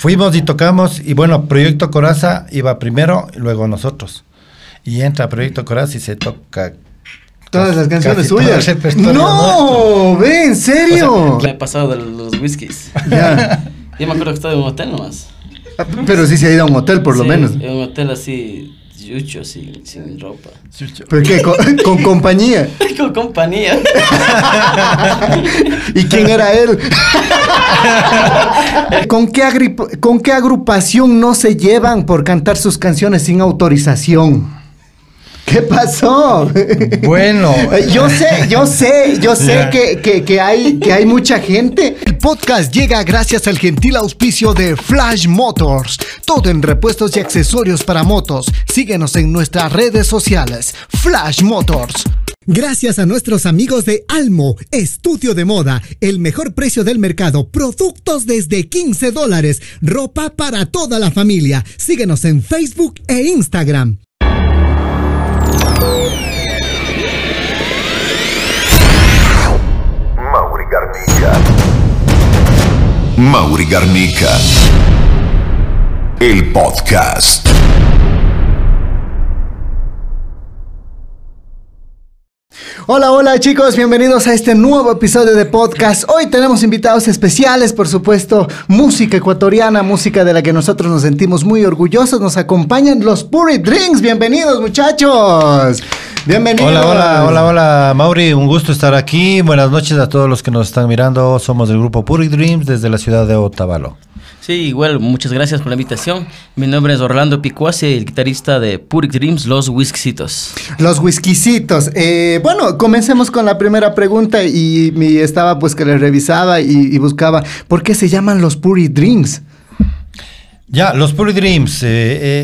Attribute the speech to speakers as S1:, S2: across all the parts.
S1: fuimos y tocamos, y bueno, Proyecto Coraza iba primero, y luego nosotros. Y entra Proyecto Coraza y se toca
S2: Todas las canciones suyas. No, ve, en serio.
S3: Me he pasado de los whiskies.
S2: Ya.
S3: Yo me acuerdo que estaba en un hotel nomás.
S2: Ah, Pero sí se ha ido a un hotel, por lo menos.
S3: En un hotel así, yucho, sin, sin ropa.
S2: ¿Pero qué? Con, con compañía.
S3: Con compañía.
S2: ¿Y quién era él? ¿Con qué, agri- ¿Con qué agrupación no se llevan por cantar sus canciones sin autorización? ¿Qué pasó?
S1: Bueno.
S2: Eh, Yo sé, yo sé, yo sé que, que- que hay, que hay mucha gente.
S4: El podcast llega gracias al gentil auspicio de Flash Motors. Todo en repuestos y accesorios para motos. Síguenos en nuestras redes sociales. Flash Motors. Gracias a nuestros amigos de Almo, estudio de moda, el mejor precio del mercado, productos desde 15 dólares, ropa para toda la familia. Síguenos en Facebook e Instagram.
S5: Mauri Garnica. El podcast.
S2: Hola, hola chicos, bienvenidos a este nuevo episodio de podcast. Hoy tenemos invitados especiales, por supuesto, música ecuatoriana, música de la que nosotros nos sentimos muy orgullosos. Nos acompañan los Puri Drinks. Bienvenidos muchachos. Bienvenidos.
S1: Hola, hola, hola, hola, Mauri, un gusto estar aquí. Buenas noches a todos los que nos están mirando. Somos del grupo Puri Dreams desde la ciudad de Otavalo.
S3: Sí, igual, muchas gracias por la invitación. Mi nombre es Orlando Picuase, el guitarrista de Puric Dreams, Los Whiskitos.
S2: Los whiskycitos. Eh, bueno, comencemos con la primera pregunta y, y estaba pues que le revisaba y, y buscaba por qué se llaman los Puri Drinks.
S1: Ya, los Puri Dreams. eh,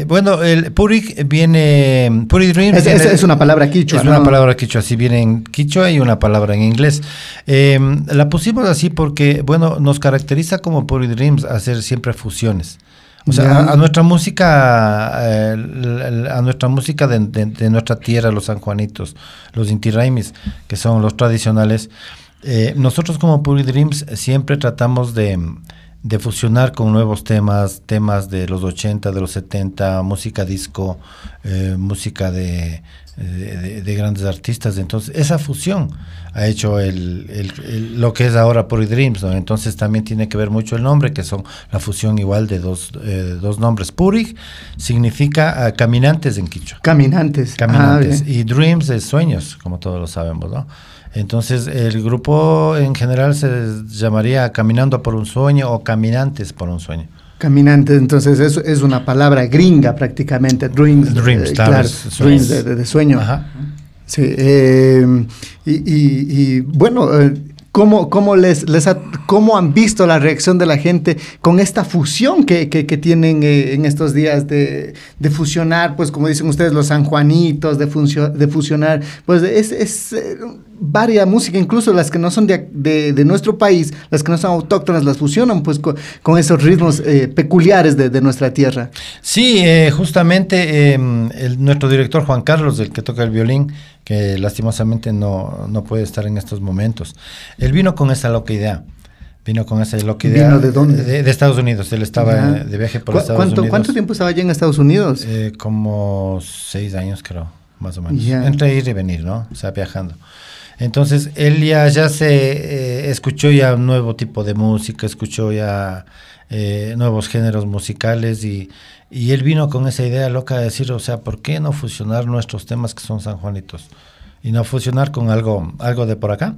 S1: eh, bueno, el Puri viene. Puri Dreams.
S2: Es, es-
S1: viene-
S2: es una palabra quichua.
S1: Es una palabra quichua, así viene en quichua y una palabra en inglés. Eh, la pusimos así porque, bueno, nos caracteriza como Puri Dreams hacer siempre fusiones. O sea, a, a nuestra música, eh, a nuestra música de, de- de nuestra tierra, los sanjuanitos, los inti raimis, que son los tradicionales, eh, nosotros como Puri Dreams siempre tratamos de, de fusionar con nuevos temas, temas de los 80, de los 70, música disco, eh, música de, de- de- de grandes artistas. Entonces, esa fusión ha hecho el, el- el- lo que es ahora Puri Dreams. ¿no? Entonces, también tiene que ver mucho el nombre, que son la fusión igual de dos, eh, dos nombres. Puri significa ah, caminantes en quichua.
S2: Caminantes.
S1: Caminantes.
S2: Ah,
S1: y Dreams es sueños, como todos lo sabemos, ¿no? Entonces, el grupo en general se llamaría Caminando por un sueño o Caminantes por un sueño.
S2: Caminantes, entonces eso es una palabra gringa prácticamente. Dreams.
S1: Dreams,
S2: eh,
S1: claro,
S2: Dreams
S1: sueños.
S2: de, de- de sueño.
S1: Ajá.
S2: Sí, eh, y, y- y, bueno, eh, ¿cómo, cómo les, les cómo han visto la reacción de la gente con esta fusión que, que- tienen eh, en estos días de, de fusionar, pues como dicen ustedes, los sanjuanitos, de, funcio- de fusionar, pues es, es eh, varia música, incluso las que no son de, de- nuestro país, las que no son autóctonas, las fusionan pues co- con, esos ritmos eh, peculiares de, nuestra tierra.
S1: Sí, eh, justamente el- nuestro director Juan Carlos, el que toca el violín, que lastimosamente no, no puede estar en estos momentos, él vino con esa loca idea. Vino con esa loca idea.
S2: ¿Vino de dónde?
S1: De, de Estados Unidos. Él estaba de viaje por
S2: ¿Cu-
S1: Estados
S2: ¿Cuánto,
S1: Unidos.
S2: ¿Cuánto tiempo estaba allá en Estados Unidos?
S1: Eh, como seis años, creo, más o menos. Entre ir y venir, ¿no? O sea, viajando. Entonces, él ya, ya se eh, escuchó ya un nuevo tipo de música, escuchó ya eh, nuevos géneros musicales y, y él vino con esa idea loca de decir, o sea, ¿por qué no fusionar nuestros temas que son sanjuanitos? Y no fusionar con algo, algo de por acá.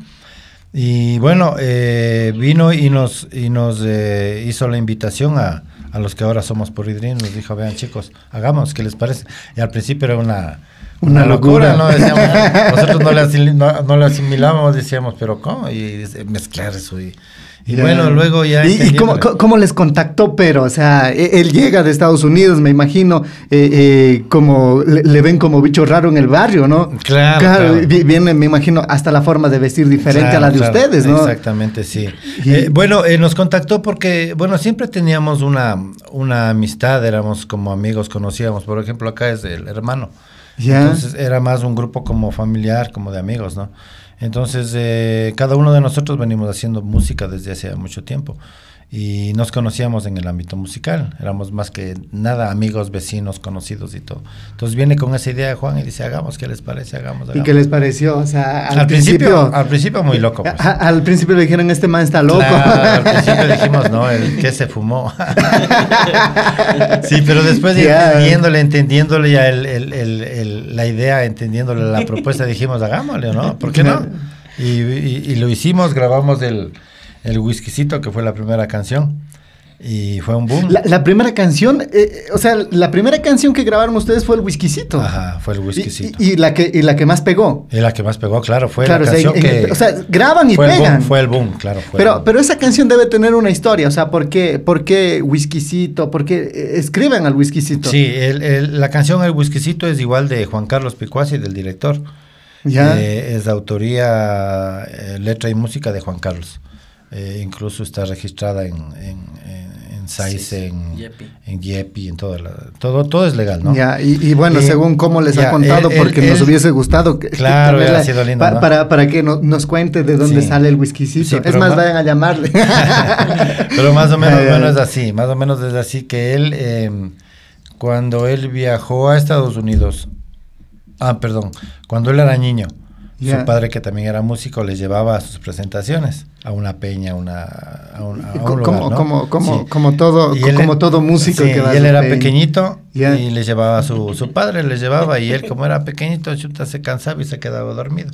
S1: Y bueno, eh, vino y nos, y nos eh, hizo la invitación a, a los que ahora somos por Idrin. Nos dijo, vean chicos, hagamos, ¿qué les parece? Y al principio era una,
S2: Una locura.
S1: ¿no? Decíamos, nosotros no le asimilábamos, decíamos, pero ¿cómo? Y mezclar eso. Y, y
S2: Ya.
S1: bueno, luego ya...
S2: ¿Y, cómo, les contactó? Pero, o sea, e- él llega de Estados Unidos, me imagino, eh, eh, como le, le ven como bicho raro en el barrio, ¿no?
S1: Claro, claro.
S2: vi- Viene, me imagino, hasta la forma de vestir diferente a la de ustedes, ¿no?
S1: Exactamente, sí.
S2: Y-
S1: Eh, bueno, eh, nos contactó porque, bueno, siempre teníamos una, una amistad, éramos como amigos, conocíamos. Por ejemplo, acá es el hermano.
S2: Ya.
S1: Entonces era más un grupo como familiar, como de amigos, ¿no? Entonces, eh, cada uno de nosotros venimos haciendo música desde hace mucho tiempo. Y nos conocíamos en el ámbito musical. Éramos más que nada amigos, vecinos, conocidos y todo. Entonces viene con esa idea de Juan y dice, hagamos, ¿qué les parece? Hagamos.
S2: ¿Y
S1: hagamos".
S2: qué les pareció? O sea, al,
S1: Al principio,
S2: principio,
S1: al principio muy loco. pues.
S2: a- al principio le dijeron, este man está loco.
S1: Claro, al principio dijimos, no, el que se fumó. sí, pero después de
S2: Ya.
S1: entendiéndole, entendiéndole ya el- el- el- el- la idea, entendiéndole la propuesta, dijimos, hagámosle, ¿no? ¿Por qué no? Y, y- y lo hicimos, grabamos el, el whiskycito, que fue la primera canción, y fue un boom.
S2: La, la primera canción, eh, o sea, la primera canción que grabaron ustedes fue el whiskycito.
S1: Ajá, fue el whiskycito.
S2: y- y la que, y la que más pegó.
S1: Y la que más pegó, claro, fue
S2: Claro,
S1: la
S2: o sea,
S1: canción
S2: en-
S1: que...
S2: o sea, graban y
S1: fue el boom,
S2: pegan.
S1: fue el boom, claro. Fue
S2: Pero,
S1: boom.
S2: pero esa canción debe tener una historia, o sea, ¿por qué, por qué whiskycito? ¿Por qué eh, escriben al whiskycito?
S1: Sí, el- el- la canción El Whiskycito es igual de Juan Carlos Picuasi, del director.
S2: Ya.
S1: Eh, es de autoría, eh, letra y música de Juan Carlos. Eh, incluso está registrada en, en, en, en SAIS,
S3: Sí,
S1: en
S3: Yepi.
S1: en Yepi, en toda la, todo, todo es legal, ¿no?
S2: Ya, y, y bueno,
S1: Eh,
S2: según cómo les ha
S1: ya,
S2: contado,
S1: él-
S2: porque
S1: él-
S2: nos
S1: él-
S2: hubiese gustado que-
S1: Claro,
S2: tenerla
S1: hubiera sido lindo,
S2: pa-
S1: ¿no?
S2: para, para que no- nos cuente de dónde
S1: Sí.
S2: sale el whiskycito.
S1: Sí,
S2: es más,
S1: ma-
S2: vayan a llamarle.
S1: Pero más o menos,
S2: Ay, ay.
S1: bueno, es así, más o menos es así que él, eh, cuando él viajó a Estados Unidos, ah, perdón, cuando él era niño, Su padre que también era músico le llevaba a sus presentaciones, a una peña, a una, a un, a un lugar,
S2: como,
S1: ¿no?
S2: como, como,
S1: Sí.
S2: como todo,
S1: él-
S2: como todo músico
S1: sí,
S2: que va
S1: y él era
S2: peña.
S1: pequeñito
S2: Ya.
S1: y le llevaba a su, su padre, le llevaba y él como era pequeñito, chuta, se cansaba y se quedaba dormido.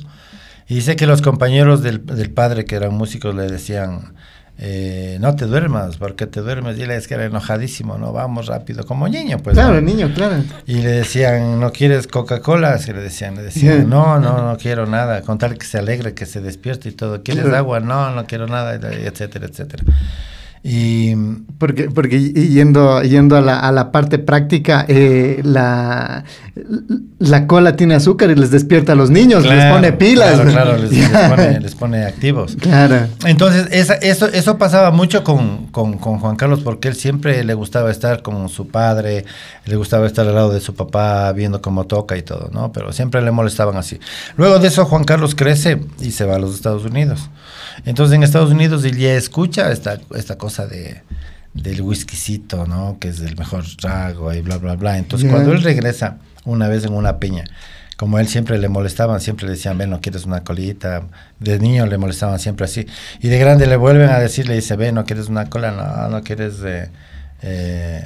S1: Y dice que los compañeros del, del padre que eran músicos le decían, eh, no te duermas, porque te duermes. Y él es que era enojadísimo, no, vamos rápido, como niño, pues.
S2: Claro,
S1: ¿no?
S2: niño, claro.
S1: Y le decían, ¿no quieres Coca-Cola? Se le decían, le decían, no, no, no quiero nada, con tal que se alegre, que se despierte y todo. ¿Quieres agua? No, no quiero nada, etcétera, etcétera. Y
S2: Porque, porque yendo, yendo a, la, a la parte práctica, eh, la, la cola tiene azúcar y les despierta a los niños, les pone pilas.
S1: Claro, claro, les, pone, les pone activos.
S2: Claro.
S1: Entonces, esa- eso, eso pasaba mucho con, con- con Juan Carlos porque él siempre le gustaba estar con su padre, le gustaba estar al lado de su papá viendo cómo toca y todo, ¿no? Pero siempre le molestaban así. Luego de eso, Juan Carlos crece y se va a los Estados Unidos. Entonces, en Estados Unidos él ya escucha esta, esta cosa de del whiskycito, ¿no? Que es el mejor trago y bla, bla, bla. Entonces, cuando él regresa una vez en una peña, como a él siempre le molestaban, siempre le decían, ven, no quieres una colita. De niño le molestaban siempre así. Y de grande le vuelven a decir, le dice, ven, no quieres una cola, no, no quieres eh, eh,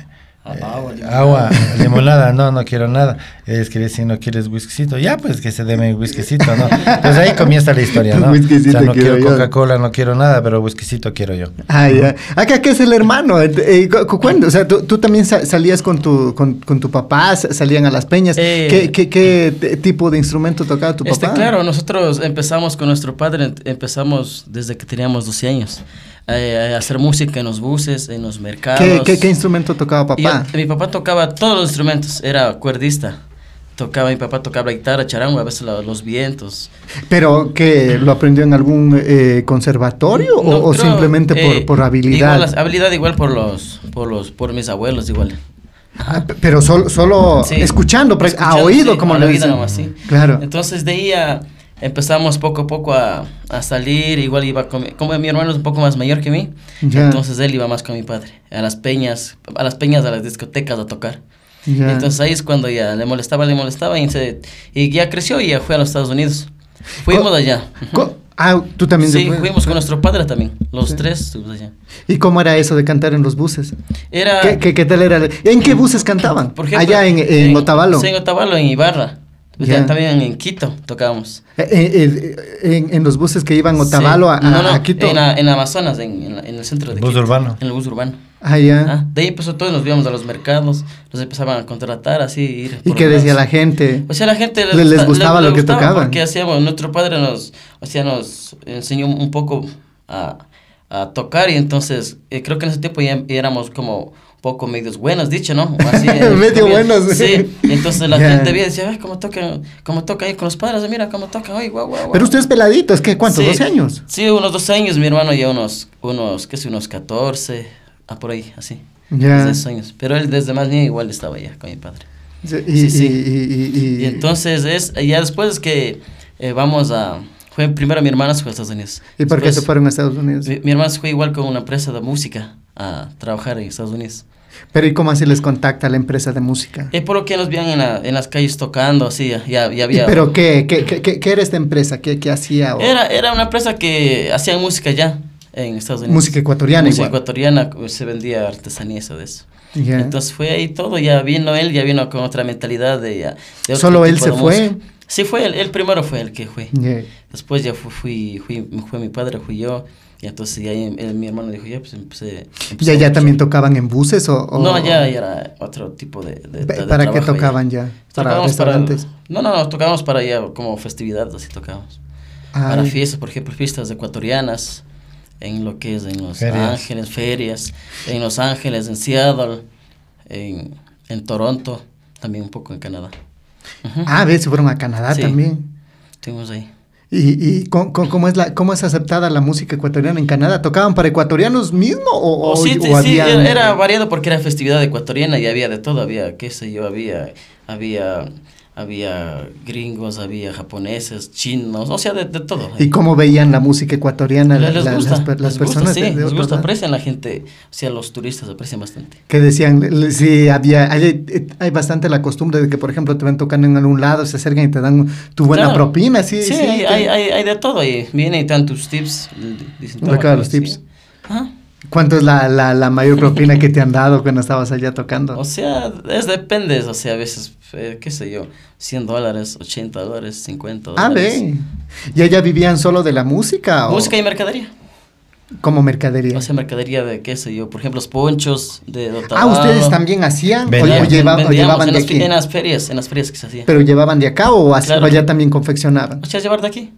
S3: Ah,
S1: eh,
S3: agua, limonada.
S1: agua, no, no quiero nada. Es que decir, no quieres whiskycito, ya pues que se deme whiskycito, ¿no? Pues ahí comienza la historia, ¿no?
S2: Whiskycito
S1: o sea, no
S2: quiero.
S1: Coca-Cola, no quiero nada, pero whiskycito quiero yo.
S2: Ah, ya. Acá que es el hermano. eh, eh, cu- cu- ¿cuándo? O sea, tú, tú también sa- salías con tu, con, con tu papá, sa- salían a las peñas.
S3: Eh,
S2: ¿Qué, qué, qué tipo de instrumento tocaba tu
S3: Este,
S2: papá?
S3: claro, nosotros empezamos con nuestro padre, em- empezamos desde que teníamos 12 años eh, hacer música en los buses, en los mercados.
S2: ¿Qué, qué, qué instrumento tocaba
S3: Y yo-
S2: papá?
S3: mi papá tocaba todos los instrumentos, era cuerdista. Tocaba, mi papá tocaba la guitarra, charango, a veces la- los vientos.
S2: ¿Pero que lo aprendió en algún eh, conservatorio o-
S3: No,
S2: o,
S3: creo,
S2: simplemente por,
S3: eh,
S2: por habilidad?
S3: Igual, habilidad igual por los, por los, por mis abuelos igual.
S2: Ah, pero solo, solo
S3: Sí.
S2: escuchando, pra- a
S3: Escuchando,
S2: oído,
S3: sí,
S2: como
S3: a
S2: le
S3: la vida
S2: dicen.
S3: nomás, sí.
S2: Claro.
S3: Entonces de ahí a- empezamos poco a poco a, a salir, igual iba con mi- como mi hermano es un poco más mayor que mí,
S2: Ya.
S3: entonces él iba más con mi padre, a las peñas, a las peñas, a las discotecas a tocar.
S2: Ya.
S3: Entonces ahí es cuando ya le molestaba, le molestaba y, se- y ya creció y ya fue a los Estados Unidos. Fuimos allá.
S2: Ah, tú también.
S3: Sí, fuimos con nuestro padre también, los
S2: Sí.
S3: tres estuvimos allá.
S2: ¿Y cómo era eso de cantar en los buses?
S3: Era...
S2: ¿Qué, qué, qué tal era? ¿En qué buses cantaban?
S3: Por ejemplo,
S2: Allá en, en Otavalo.
S3: Sí, en Otavalo, en Ibarra.
S2: Ya.
S3: También en Quito tocábamos.
S2: Eh, eh, eh, en, en los buses que iban a Otavalo
S3: Sí.
S2: a, a-
S3: No, no,
S2: a Quito.
S3: En, a- en Amazonas, en, en en el centro de
S1: Bus
S3: Quito.
S1: urbano.
S3: En el bus urbano.
S2: Ah, ya.
S3: Ah, de ahí empezó todo, nos íbamos a los mercados, los empezaban a contratar, así. Ir
S2: ¿Y qué decía la gente?
S3: O sea, la gente
S2: ¿Le- les
S3: gusta-
S2: gustaba lo que tocaban?
S3: Porque hacíamos, nuestro padre nos, o sea, nos enseñó un poco a, a tocar y entonces eh, creo que en ese tiempo ya éramos como poco medios buenos, dicho, ¿no? Así,
S2: Medio buenos.
S3: Sí, y entonces la
S2: Ya.
S3: gente veía y decía, ay, cómo tocan, cómo toca ahí con los padres, mira cómo tocan, ay, guau, guau, guau.
S2: Pero ustedes peladitos, ¿qué? ¿Cuántos?
S3: Sí,
S2: ¿12 años?
S3: Sí, unos 12 años, mi hermano ya unos, unos, qué sé, unos 14, ah, por ahí, así.
S2: Ya.
S3: Esos años. Pero él desde más niño igual estaba allá con mi padre.
S2: Sí, Y,
S3: Sí, sí.
S2: y- y- y-
S3: entonces es, ya después es que eh, vamos a, fue primero mi hermana se fue a Estados Unidos.
S2: ¿Y por qué se fueron a Estados Unidos?
S3: Mi, mi hermana se fue igual con una empresa de música. A trabajar en Estados Unidos.
S2: Pero ¿y cómo así les contacta la empresa de música?
S3: Es por lo que nos veían en, la- en las calles tocando, así, ya, ya
S2: ¿Y
S3: había...
S2: ¿Pero qué, qué, qué, qué- era esta empresa? ¿Qué, qué hacía? o-
S3: Era, era una empresa que hacía música ya en Estados Unidos.
S2: Música ecuatoriana
S3: Música
S2: igual.
S3: ecuatoriana, se vendía artesanía, eso de eso.
S2: Ya.
S3: Entonces fue ahí todo, ya vino él, ya vino con otra mentalidad de... ya- de
S2: ¿Solo él se fue?
S3: Sí, fue él, él primero fue el que fue.
S2: Ya.
S3: Después ya fu- fui, fui, fue mi padre, fui yo. Y entonces ya él- mi hermano dijo, ya pues empecé. empecé
S2: ¿Ya, ya
S3: a-
S2: también tocaban en buses o...? o-
S3: No, ya, ya era otro tipo de... de- de
S2: ¿Para qué
S3: trabajo ya.
S2: tocaban ya? ¿Para
S3: Tocábamos
S2: restaurantes?
S3: no, no, no, tocábamos para ya como festividades, así tocábamos. Para fiestas, por ejemplo, fiestas ecuatorianas, en lo que es en Los
S1: Ferias.
S3: Ángeles, ferias, en Los Ángeles, en Seattle, en, en Toronto, también un poco en Canadá.
S2: Ah, ves, se fueron a Canadá
S3: Sí.
S2: también.
S3: Estuvimos ahí.
S2: ¿Y, y cómo, cómo- cómo es la, cómo es aceptada la música ecuatoriana en Canadá? ¿Tocaban para ecuatorianos mismo o, o-
S3: sí,
S2: o
S3: sí,
S2: había-
S3: era, era variado porque era festividad ecuatoriana y había de todo, había, qué sé yo, había, había, había gringos, había japoneses, chinos, o sea, de, de todo.
S2: ¿Y cómo veían la música ecuatoriana la-
S3: les
S2: la-
S3: gusta,
S2: las, las
S3: les gusta,
S2: personas
S3: sí,
S2: de, de
S3: les gusta,
S2: lados?
S3: aprecian la gente, o sea, los turistas aprecian bastante.
S2: Que decían, sí, había, hay, hay bastante la costumbre de que, por ejemplo, te ven tocando en algún lado, se acercan y te dan tu buena
S3: Claro.
S2: propina, sí.
S3: Sí,
S2: sí,
S3: hay, hay, hay, de todo ahí. Vienen y te dan tus tips. Dicen,
S2: Acá
S3: "Toma,
S2: los
S3: sí".
S2: tips.
S3: Ajá.
S2: ¿Cuánto es la, la, la mayor propina que te han dado cuando estabas allá tocando?
S3: O sea, es depende. O sea, a veces, eh, qué sé yo, 100 dólares, 80 dólares, 50
S2: ah,
S3: dólares.
S2: ve. ¿Y allá vivían solo de la música o
S3: Música y mercadería.
S2: como mercadería?
S3: O sea, mercadería de qué sé yo, por ejemplo, los ponchos de
S2: ah. ¿ustedes también hacían? ¿O,
S1: Vendían.
S2: o lleva- o llevaban
S3: en
S2: de
S3: las,
S2: aquí?
S3: en las ferias, en las ferias que se hacía.
S2: ¿Pero llevaban de acá o
S3: Claro.
S2: o allá también confeccionaban?
S3: O sea, llevar de aquí.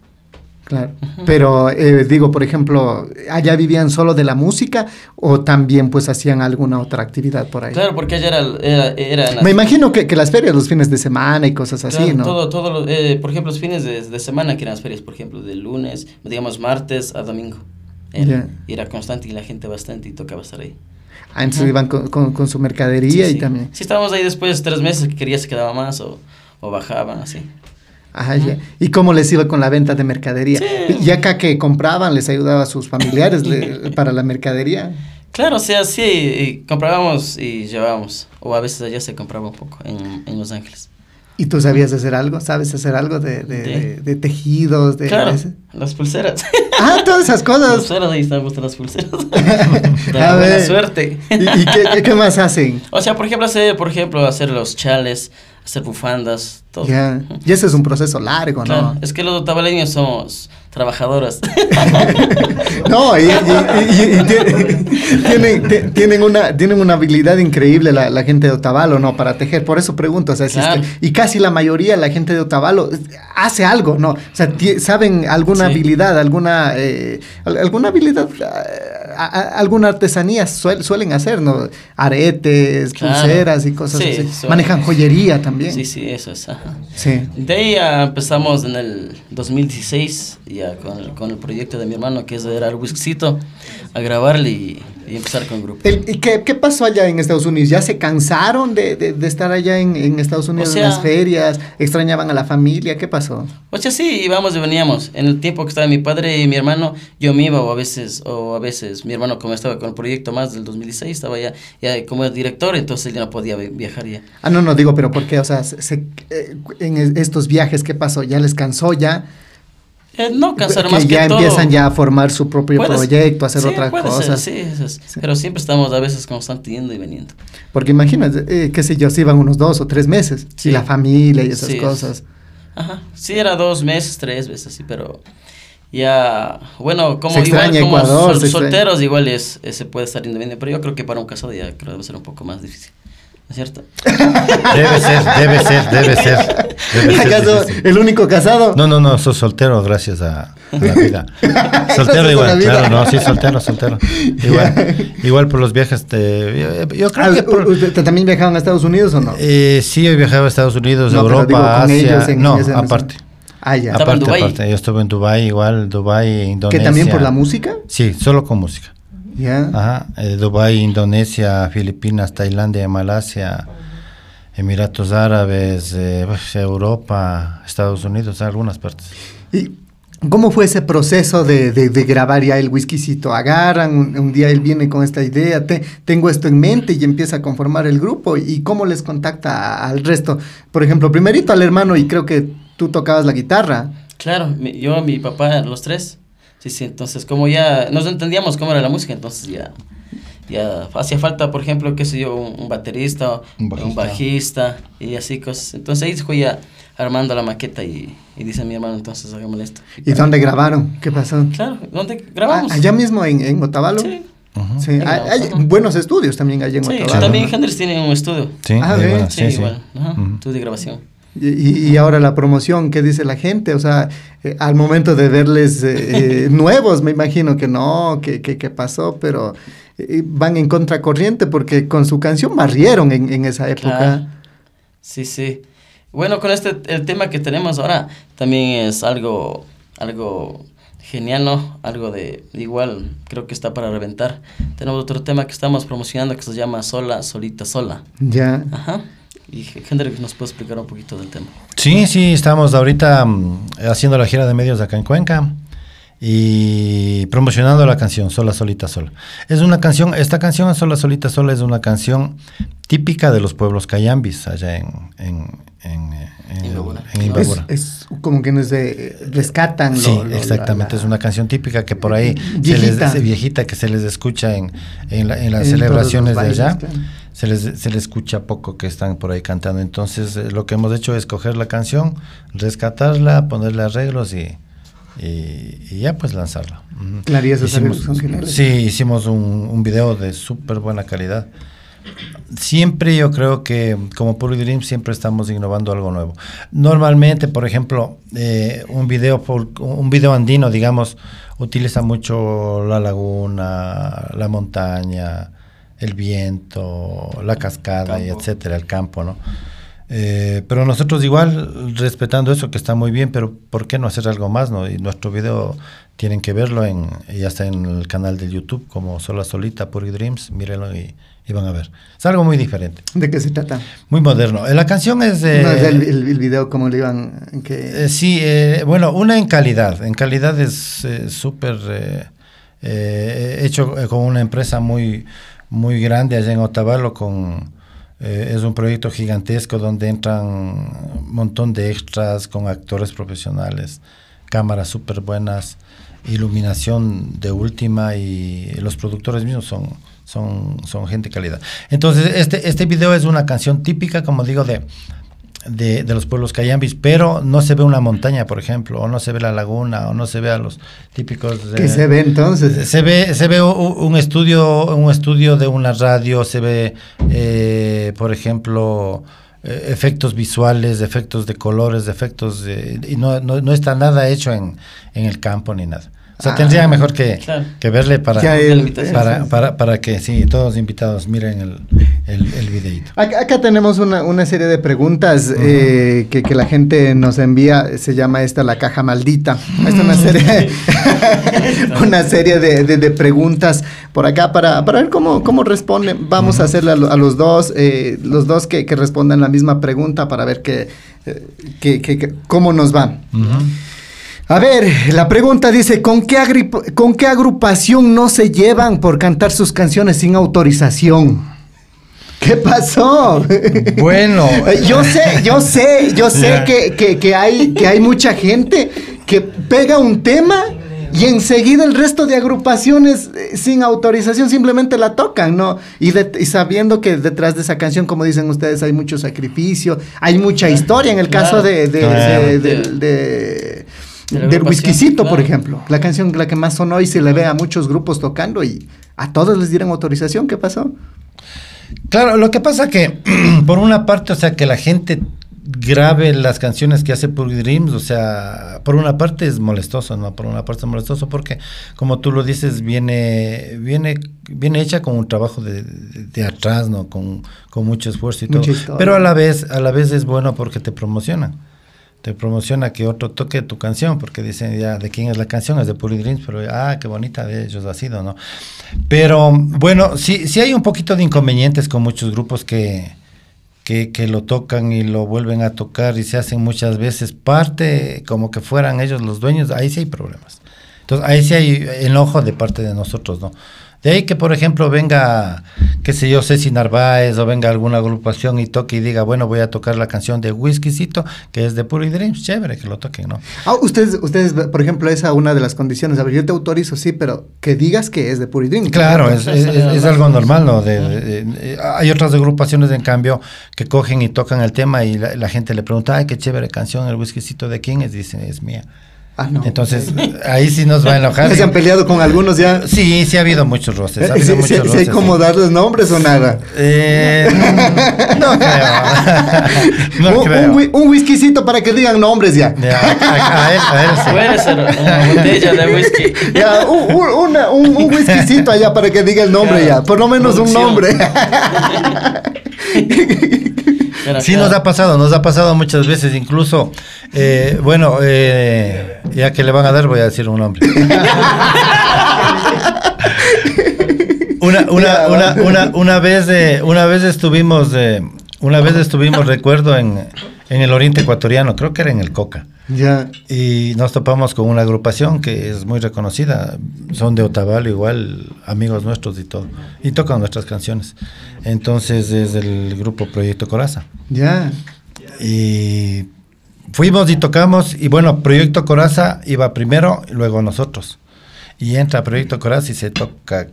S2: Claro. Pero eh, digo, por ejemplo, ¿allá vivían solo de la música o también pues hacían alguna otra actividad por ahí?
S3: Claro, porque allá era, era, era las-
S2: Me imagino que, que las ferias, los fines de semana y cosas así,
S3: Claro,
S2: ¿no?
S3: Todo, todo, eh, por ejemplo, los fines de, de semana que eran las ferias, por ejemplo, de lunes, digamos martes a domingo. Era,
S2: Ya.
S3: y era constante y la gente bastante y tocaba estar ahí.
S2: Ah, entonces iban con, con- con su mercadería
S3: Sí,
S2: y
S3: sí.
S2: también.
S3: Sí, estábamos ahí después de tres meses que quería se quedaba más o, o bajaban, así.
S2: Ajá, ya. ¿Y cómo les iba con la venta de mercadería?
S3: Sí.
S2: Y acá que compraban, les ayudaba a sus familiares le- para la mercadería.
S3: Claro, o sea, sí, y comprábamos y llevábamos. O a veces allá se compraba un poco en, en Los Ángeles.
S2: ¿Y tú sabías hacer algo? ¿Sabes hacer algo de, de,
S3: De-
S2: de- de tejidos? De,
S3: claro, las pulseras.
S2: Ah, todas esas
S3: las
S2: cosas.
S3: pulseras, ahí están gustan las pulseras.
S2: A
S3: la buena
S2: ver.
S3: suerte.
S2: ¿Y, y qué, qué- qué más hacen?
S3: O sea, por ejemplo, hacer, por ejemplo, hacer los chales, hacer bufandas, todo.
S2: Ya. Y ese es un proceso largo,
S3: Claro,
S2: ¿no?
S3: es que los tabaleños somos trabajadoras.
S2: No, y, y- y- y tiene- tienen, tienen, una, tienen una habilidad increíble la, la gente de Otavalo, ¿no? Para tejer. Por eso pregunto, o sea, si es
S3: Claro.
S2: que- y casi la mayoría, la gente de Otavalo, eh, hace algo, ¿no? O sea, saben alguna
S3: Sí.
S2: habilidad, alguna, eh, al- alguna habilidad, ah, a- alguna artesanía suel- suelen hacer, ¿no? Aretes,
S3: Claro.
S2: pulseras y cosas
S3: Sí,
S2: así.
S3: suelen.
S2: Manejan joyería también.
S3: sí, sí, eso es. ajá.
S2: Sí.
S3: De ahí ya empezamos en el 2016, ya con el, con el proyecto de mi hermano, que es- era el a grabarle y, y empezar con grupo.
S2: ¿y qué, qué pasó allá en Estados Unidos? ¿Ya se cansaron de, de- de estar allá en, en Estados Unidos
S3: O
S2: en las ferias? ¿Extrañaban a la familia? ¿Qué pasó?
S3: O sea, sí, íbamos y veníamos. En el tiempo que estaba mi padre y mi hermano, yo me iba, o a veces, o a veces, mi hermano como estaba con el proyecto más del 2016, estaba ya, ya como director, entonces él ya no podía vi- viajar ya.
S2: Ah, no, no, digo, pero ¿por qué? O sea, se- eh, en es- estos viajes, ¿qué pasó? ¿Ya les cansó ya?
S3: Eh, no, cansar
S2: que
S3: más que
S2: ya
S3: todo.
S2: empiezan ya a formar su propio
S3: Puede ser.
S2: proyecto, a hacer
S3: Sí,
S2: otras
S3: puede ser,
S2: cosas.
S3: sí, eso es. Pero siempre estamos a veces constante yendo y viniendo.
S2: Porque imagínate, eh, qué sé yo, si iban unos dos o tres meses.
S3: Sí.
S2: Y la familia y esas
S3: Sí,
S2: cosas.
S3: Ajá. Sí, era dos meses, tres veces así, pero ya, bueno, como igual como
S2: Ecuador,
S3: sol- solteros igual es, eh, se puede estar independiente, pero yo creo que para un casado ya creo que debe ser un poco más difícil. ¿No es cierto?
S1: Debe ser, debe ser, debe ser.
S2: ¿Acaso el único casado?
S1: No, no, no, soy soltero gracias a, a la vida. Soltero igual,
S2: vida.
S1: claro, no, sí, soltero, soltero. Igual, igual por los viajes, te, yo, yo creo
S2: Ah,
S1: que por-
S2: ¿usted ¿También viajaban a Estados Unidos o no?
S1: eh, sí, he viajado a Estados Unidos,
S2: No, pero
S1: Europa,
S2: digo, con
S1: Asia.
S2: ellos en-
S1: no,
S2: en
S1: aparte.
S2: Ah, ya.
S3: En
S1: Aparte, aparte. Yo estuve en Dubai igual, Dubai, Indonesia.
S2: ¿Que también por la música?
S1: Sí, solo con música.
S2: Ya.
S1: Ajá, eh, Dubái, Indonesia, Filipinas, Tailandia, Malasia, Emiratos Árabes, eh, Europa, Estados Unidos, algunas partes.
S2: Y ¿Cómo fue ese proceso de, de- de grabar ya el whiskycito? Agarran, un, un día él viene con esta idea, te- tengo esto en mente y empieza a conformar el grupo. ¿Y cómo les contacta al resto? Por ejemplo, primerito al hermano y creo que tú tocabas la guitarra.
S3: Claro, mi- yo, mi papá, los tres. Sí, sí, entonces como ya nos entendíamos cómo era la música, entonces ya, ya hacía falta, por ejemplo, qué sé yo, un, un baterista,
S1: Un
S3: un
S1: bajista.
S3: y así cosas. Entonces ahí fue ya armando la maqueta y, y dice mi hermano, entonces hagámosle esto.
S2: ¿Y dónde grabaron? ¿Qué pasó?
S3: Claro, ¿dónde grabamos?
S2: Ah, allá mismo en, en Otavalo.
S3: Sí.
S2: Sí, hay, buenos estudios también allá en
S3: sí
S2: Otavalo.
S3: también Hendrix tiene un estudio.
S1: Sí,
S2: Ah,
S1: bueno,
S3: Sí,
S1: sí, sí.
S3: igual. Ajá,
S1: Ujú.
S3: estudio de grabación.
S2: Y, y- y ahora la promoción, ¿qué dice la gente? O sea, eh, al momento de verles eh, eh, nuevos, me imagino que no, que, que, que pasó, pero eh, van en contracorriente porque con su canción barrieron en, en esa época.
S3: Claro. Sí, sí. Bueno, con este, el tema que tenemos ahora, también es algo, algo genial, ¿no? Algo de, igual, creo que está para reventar. Tenemos otro tema que estamos promocionando que se llama Sola, Solita, Sola.
S2: Ya.
S3: Ajá. Y Hendrik nos puede explicar un poquito del tema.
S1: Sí, sí, estamos ahorita mm, haciendo la gira de medios acá en Cuenca y promocionando la canción Sola, Solita, Sola. Es una canción, esta canción Sola, Solita, Sola es una canción típica de los pueblos cayambis allá en, en, en, en-
S3: Imbabura.
S1: en
S2: Es,
S1: Imbabura.
S2: es como que nos de- rescatan.
S1: Sí,
S2: lo-
S1: exactamente.
S2: la-
S1: Es una canción típica que por ahí
S2: Viejita.
S1: se les viejita que se les escucha en, en, la- en las celebraciones de allá.
S2: claro.
S1: Se les, se les escucha poco que están por ahí cantando. Entonces, eh, lo que hemos hecho es coger la canción, rescatarla, ponerle arreglos y, y, y ya pues lanzarla.
S2: Esos
S1: Hicimos-. Sí, hicimos un, un video de súper buena calidad. Siempre yo creo que como Puri Dream siempre estamos innovando algo nuevo. Normalmente, por ejemplo, eh, un video fol- un video andino, digamos, utiliza mucho la laguna, la montaña, el viento, la cascada y etcétera, el campo, ¿no? Eh, pero nosotros igual respetando eso que está muy bien, pero ¿por qué no hacer algo más, no? Y nuestro video tienen que verlo en ya está en el canal de YouTube como Sola Solita Puri Dreams, mírenlo y, y van a ver. Es algo muy diferente,
S2: ¿De qué se trata?
S1: muy moderno. Eh, La canción es de
S2: No, el, el- el video, como le iban. Que,
S1: eh, sí, eh, bueno, una en calidad. En calidad es eh, súper eh, eh, hecho eh, con una empresa muy, muy grande allá en Otavalo. Con, eh, es un proyecto gigantesco donde entran un montón de extras con actores profesionales, cámaras súper buenas, iluminación de última y los productores mismos son, son, son gente calidad. Entonces, este, este video es una canción típica, como digo, de, de, de los pueblos cayambis, pero no se ve una montaña, por ejemplo, o no se ve la laguna, o no se ve a los típicos...
S2: ¿Qué
S1: eh,
S2: se ve entonces?
S1: Se ve, se ve un estudio, un estudio de una radio, se ve, eh, por ejemplo, eh, efectos visuales, efectos de colores, efectos de, y no, no, no está nada hecho en, en el campo ni nada. O sea,
S2: Ah.
S1: tendría mejor que,
S3: Claro.
S1: que verle para,
S2: Ya el-
S1: para, para, para que sí, todos los invitados miren el, el, el videíto.
S2: Acá, acá tenemos una, una serie de preguntas eh, que, que la gente nos envía, se llama esta la caja maldita. Es una serie, una serie de, de- de preguntas por acá para, para ver cómo, cómo responden. Vamos a hacerle a, lo- a los dos, eh, los dos que, que respondan la misma pregunta para ver que, eh, que- que- que- cómo nos va. A ver, la pregunta dice, ¿con qué, agri- ¿con qué agrupación no se llevan por cantar sus canciones sin autorización? ¿Qué pasó?
S1: Bueno,
S2: Eh, Yo sé, yo sé, yo sé que, que- que hay, que hay mucha gente que pega un tema y enseguida el resto de agrupaciones eh, sin autorización simplemente la tocan, ¿no? Y, de- y sabiendo que detrás de esa canción, como dicen ustedes, hay mucho sacrificio, hay mucha historia en el caso de, de- del whiskycito, por
S3: claro.
S2: ejemplo. La canción la que más sonó y se le ve a muchos grupos tocando y a todos les dieron autorización. ¿Qué pasó?
S1: Claro, lo que pasa que, por una parte, o sea, que la gente grabe las canciones que hace Purgy Dreams, o sea, por una parte es molestoso, ¿no? Por una parte es molestoso porque, como tú lo dices, viene viene viene hecha con un trabajo de, de- de atrás, ¿no? Con, con mucho esfuerzo y todo. Pero a la vez, a la vez es bueno porque te promocionan. Te promociona que otro toque tu canción, porque dicen ya de quién es la canción, es de Purgy Dreams, pero ah, qué bonita de ellos ha sido, ¿no? Pero bueno, sí, sí hay un poquito de inconvenientes con muchos grupos que, que, que lo tocan y lo vuelven a tocar y se hacen muchas veces parte como que fueran ellos los dueños, ahí sí hay problemas. Entonces, ahí sí hay enojo de parte de nosotros, ¿no? De ahí que, por ejemplo, venga, qué sé yo, Ceci Narváez o venga alguna agrupación y toque y diga, bueno, voy a tocar la canción de Whiskycito, que es de Puri Dreams, chévere que lo toquen, ¿no?
S2: Ah, ustedes, ustedes, por ejemplo, esa una de las condiciones. A ver, yo te autorizo, sí, pero que digas que es de Puri Dream.
S1: Claro, es, es- es- es algo normal, ¿no? De- de- de- hay otras agrupaciones, en cambio, que cogen y tocan el tema y la, la gente le pregunta, ay, qué chévere canción, el whiskycito de quién es, dicen, es mía.
S2: Ah, no.
S1: Entonces, ahí sí nos va a enojar.
S2: ¿Ya se han peleado con algunos ya?
S1: Sí, sí ha habido muchos roces. ha
S2: Eh,
S1: habido
S2: ¿Sí,
S1: muchos
S2: sí- sí hay como
S1: sí.
S2: darles nombres o nada?
S1: Eh, no creo. no
S2: un,
S1: creo.
S2: un whi- un whiskycito para que digan nombres ya.
S1: Ya, a, a él, a él sí.
S3: Puede ser una botella de whisky.
S2: Ya, un, un- una- un- un whiskycito allá para que diga el nombre ya. Por lo menos un nombre.
S1: Sí, nos ha pasado, nos ha pasado muchas veces, incluso, eh, bueno, eh, ya que le van a dar, voy a decir un nombre. una, una, una, una, una vez, eh, una vez estuvimos, eh, una vez estuvimos, recuerdo, en, en el oriente ecuatoriano, creo que era en el Coca.
S2: Ya.
S1: Y nos topamos con una agrupación que es muy reconocida, son de Otavalo igual, amigos nuestros y todo, y tocan nuestras canciones. Entonces es el grupo Proyecto Coraza.
S2: Ya.
S1: Y fuimos y tocamos, y bueno, Proyecto Coraza iba primero, y luego nosotros. Y entra Proyecto Coraza y se toca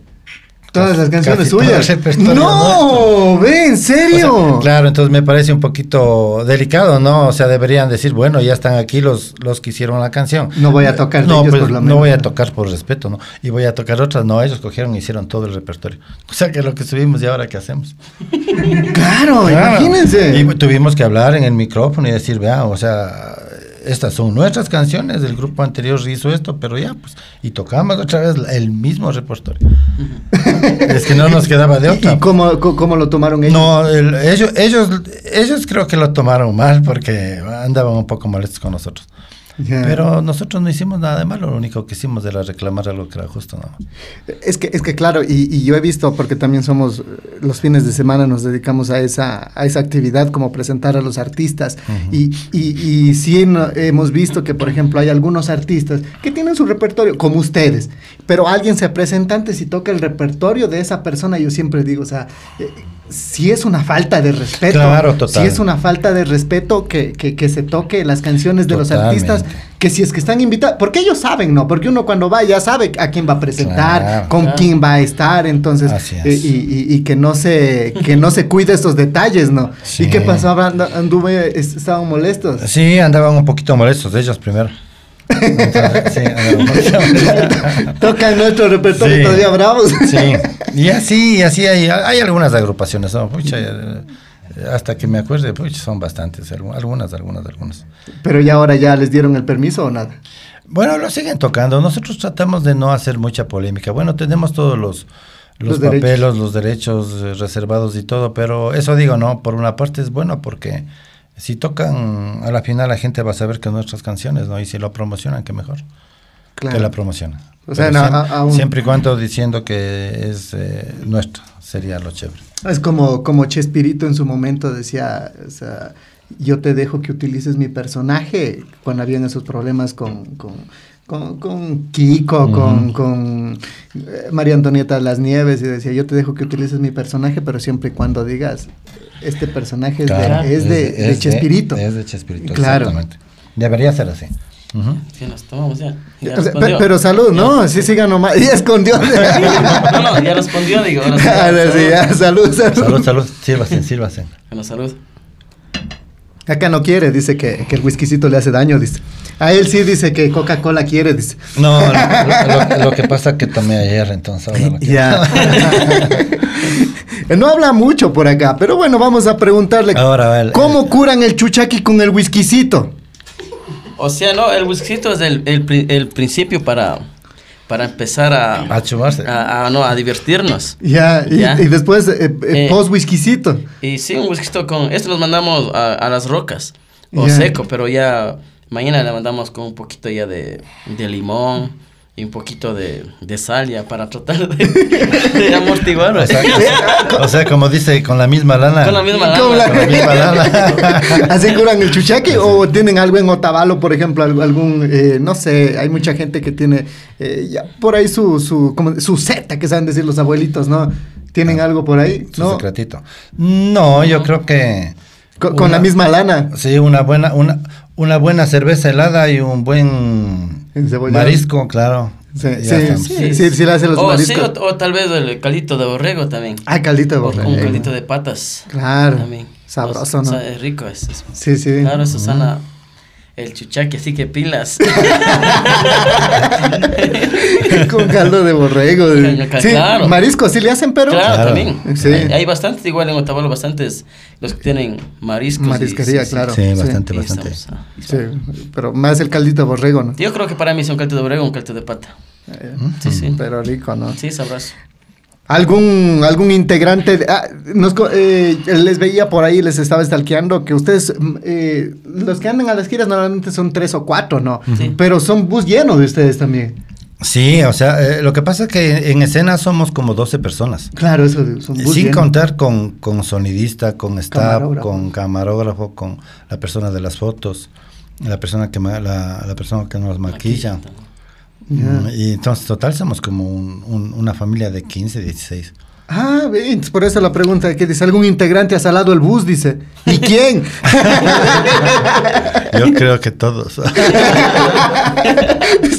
S2: Todas las canciones suyas.
S1: nuestro.
S2: No, ve, en
S1: O
S2: serio.
S1: sea, claro, entonces me parece un poquito delicado, ¿no? O sea, deberían decir, bueno, ya están aquí los, los que hicieron la canción.
S2: No voy a tocar de
S1: no,
S2: ellos
S1: pues,
S2: por lo
S1: no
S2: menos.
S1: voy a tocar por respeto, ¿no? Y voy a tocar otras, no, ellos cogieron y hicieron todo el repertorio. O sea, que lo que subimos y ahora qué hacemos.
S2: Claro,
S1: Claro.
S2: imagínense.
S1: Y tuvimos que hablar en el micrófono y decir, vea, o sea, estas son nuestras canciones, el grupo anterior hizo esto, pero ya, pues, y tocamos otra vez el mismo repertorio. es que no nos quedaba de
S2: ¿Y-
S1: otra.
S2: ¿Y cómo, cómo lo tomaron ellos?
S1: No, el- ellos, ellos, ellos creo que lo tomaron mal porque andaban un poco molestos con nosotros. Pero nosotros no hicimos nada de malo, lo único que hicimos era reclamar algo que era justo, ¿no?
S2: Es que, es que claro, y, y yo he visto, porque también somos, eh, los fines de semana nos dedicamos a esa, a esa actividad como presentar a los artistas. y, y, y sí no- hemos visto que, por ejemplo, hay algunos artistas que tienen su repertorio, como ustedes, pero alguien se presenta antes y toca el repertorio de esa persona, yo siempre digo, o sea, eh, si es una falta de respeto.
S1: Claro, total.
S2: Si es una falta de respeto que, que, que se toque las canciones de los artistas, que si es que están invitados, porque ellos saben, ¿no? Porque uno cuando va ya sabe a quién va a presentar,
S1: Claro.
S2: con
S3: Claro.
S2: quién va a estar, entonces,
S1: Así es.
S2: eh, y, y- y que no se que no se cuide estos detalles, ¿no?
S1: Sí.
S2: ¿Y qué pasó? Anduve, es- estaban molestos.
S1: Sí, andaban un poquito molestos ellos primero. Sí.
S2: Tocan nuestro repertorio
S1: Sí.
S2: todavía bravos.
S1: Sí, y así, y así hay, hay algunas agrupaciones, ¿no? Pucha, eh, hasta que me acuerde, pucha, son bastantes, algu- algunas, algunas, algunas.
S2: Pero ya ahora ya les dieron el permiso o nada.
S1: Bueno, lo siguen tocando. Nosotros tratamos de no hacer mucha polémica. Bueno, tenemos todos los, los,
S2: Los derechos.
S1: papeles, los derechos eh, reservados y todo, pero eso digo, ¿no? Por una parte es bueno porque si tocan, a la final la gente va a saber que nuestras canciones, ¿no? Y si lo promocionan, que mejor
S2: Claro.
S1: la promocionan.
S2: O sea,
S1: Pero
S2: no,
S1: siem-
S2: a- aún-
S1: siempre y cuando diciendo que es eh, nuestro, sería lo chévere.
S2: Es como, como Chespirito en su momento decía, o sea, yo te dejo que utilices mi personaje cuando habían esos problemas con, con, con, con Kiko, con, con eh, María Antonieta Las Nieves, y decía, yo te dejo que utilices mi personaje, pero siempre y cuando digas, este personaje es, de, es, de, de
S1: es
S2: Chespirito.
S1: Es de Chespirito,
S2: Claro.
S1: exactamente. Debería ser así.
S3: Sí, nos tomamos ya. Ya
S2: O sea,
S3: respondió.
S2: pe- pero salud, ¿no?
S3: Ya.
S2: Sí, siga nomás. Y escondió.
S3: No, no, ya respondió, digo. Sí, ya,
S2: salud, salud.
S1: Salud, salud. Sírvase, sírvase.
S3: Bueno, salud.
S2: Acá no quiere, dice que, que el whiskycito le hace daño, dice. A él sí dice que Coca-Cola quiere, dice.
S1: No, lo, lo- lo que pasa es que tomé ayer, entonces ahora lo quiero.
S2: Ya. no habla mucho por acá, pero bueno, vamos a preguntarle.
S1: Ahora,
S2: ¿Cómo
S1: el-
S2: curan el chuchaqui con el whiskycito?
S3: O sea, no, el whiskycito es el, el, el principio para, para empezar a,
S1: A chumarse.
S3: a, a- no, a divertirnos.
S2: Ya, y,
S3: Ya.
S2: y después eh, eh,
S3: Eh.
S2: post whiskycito.
S3: Y sí, un whiskyito con... Esto los mandamos a, a las rocas. O
S2: Ya.
S3: seco, pero ya... Mañana le mandamos con un poquito ya de, de limón y un poquito de, de sal ya para tratar de, de amortiguar.
S1: O sea, o sea, como dice, con la misma lana.
S3: Con la misma
S2: Con
S3: lana.
S1: Con la misma lana.
S2: ¿Así curan el chuchaque o tienen algo en Otavalo, por ejemplo, al- algún, eh, no sé, hay mucha gente que tiene eh, ya por ahí su, su, como, su seta, que saben decir los abuelitos, ¿no? ¿Tienen algo por ahí?
S1: Su
S2: ¿No?
S1: secretito. No, yo creo que.
S2: Con, con la misma lana.
S1: Sí, una buena, una, una buena cerveza helada y un buen
S2: Encebollado.
S1: marisco, claro.
S2: Sí, sí, sí, sí, sí le hace los
S3: o, sí,
S2: mariscos.
S3: o, o tal vez el caldito de borrego también.
S2: Ah, caldito de
S3: O
S2: borrego.
S3: con caldito de patas.
S2: Claro.
S3: También.
S2: Sabroso,
S3: O
S2: ¿no?
S3: sea, es rico, es, es-
S2: Sí, sí.
S3: Claro, eso sana el chuchaque, así que pilas.
S2: con caldo de borrego. Sí,
S3: claro.
S2: marisco sí le hacen, pero...
S3: Claro,
S1: Claro.
S3: también.
S2: Sí.
S3: Hay, hay bastantes, igual en Otavalo, bastantes los que tienen mariscos. y-
S2: Marisquería, claro.
S1: Sí,
S2: Sí.
S1: bastante, bastante.
S3: estamos, ah,
S2: Sí, pero más el caldito de borrego, ¿no?
S3: Yo creo que para mí es un caldo de borrego o un caldo de pata.
S2: Eh,
S3: Sí, sí.
S2: Pero rico, ¿no?
S3: Sí, sabroso.
S2: ¿Algún, algún integrante? de- ah, nos eh, les veía por ahí, les estaba stalkeando que ustedes, mm, eh, los que andan a las giras normalmente son tres o cuatro, ¿no?
S3: Sí.
S2: Pero son bus llenos de ustedes también.
S1: Sí, o sea, eh, lo que pasa es que en escena somos como 12 personas.
S2: Claro, eso son bus
S1: Sin contar con, con sonidista, con staff,
S2: Camarógrafo.
S1: con camarógrafo, con la persona de las fotos, la persona que ma- la, la persona que nos maquilla. Mm, Y entonces, total, somos como un- un- una familia de 15, 16.
S2: Ah, ven, por eso la pregunta que dice, ¿algún integrante ha salado el bus? Dice. ¿Y quién?
S1: Yo creo que todos.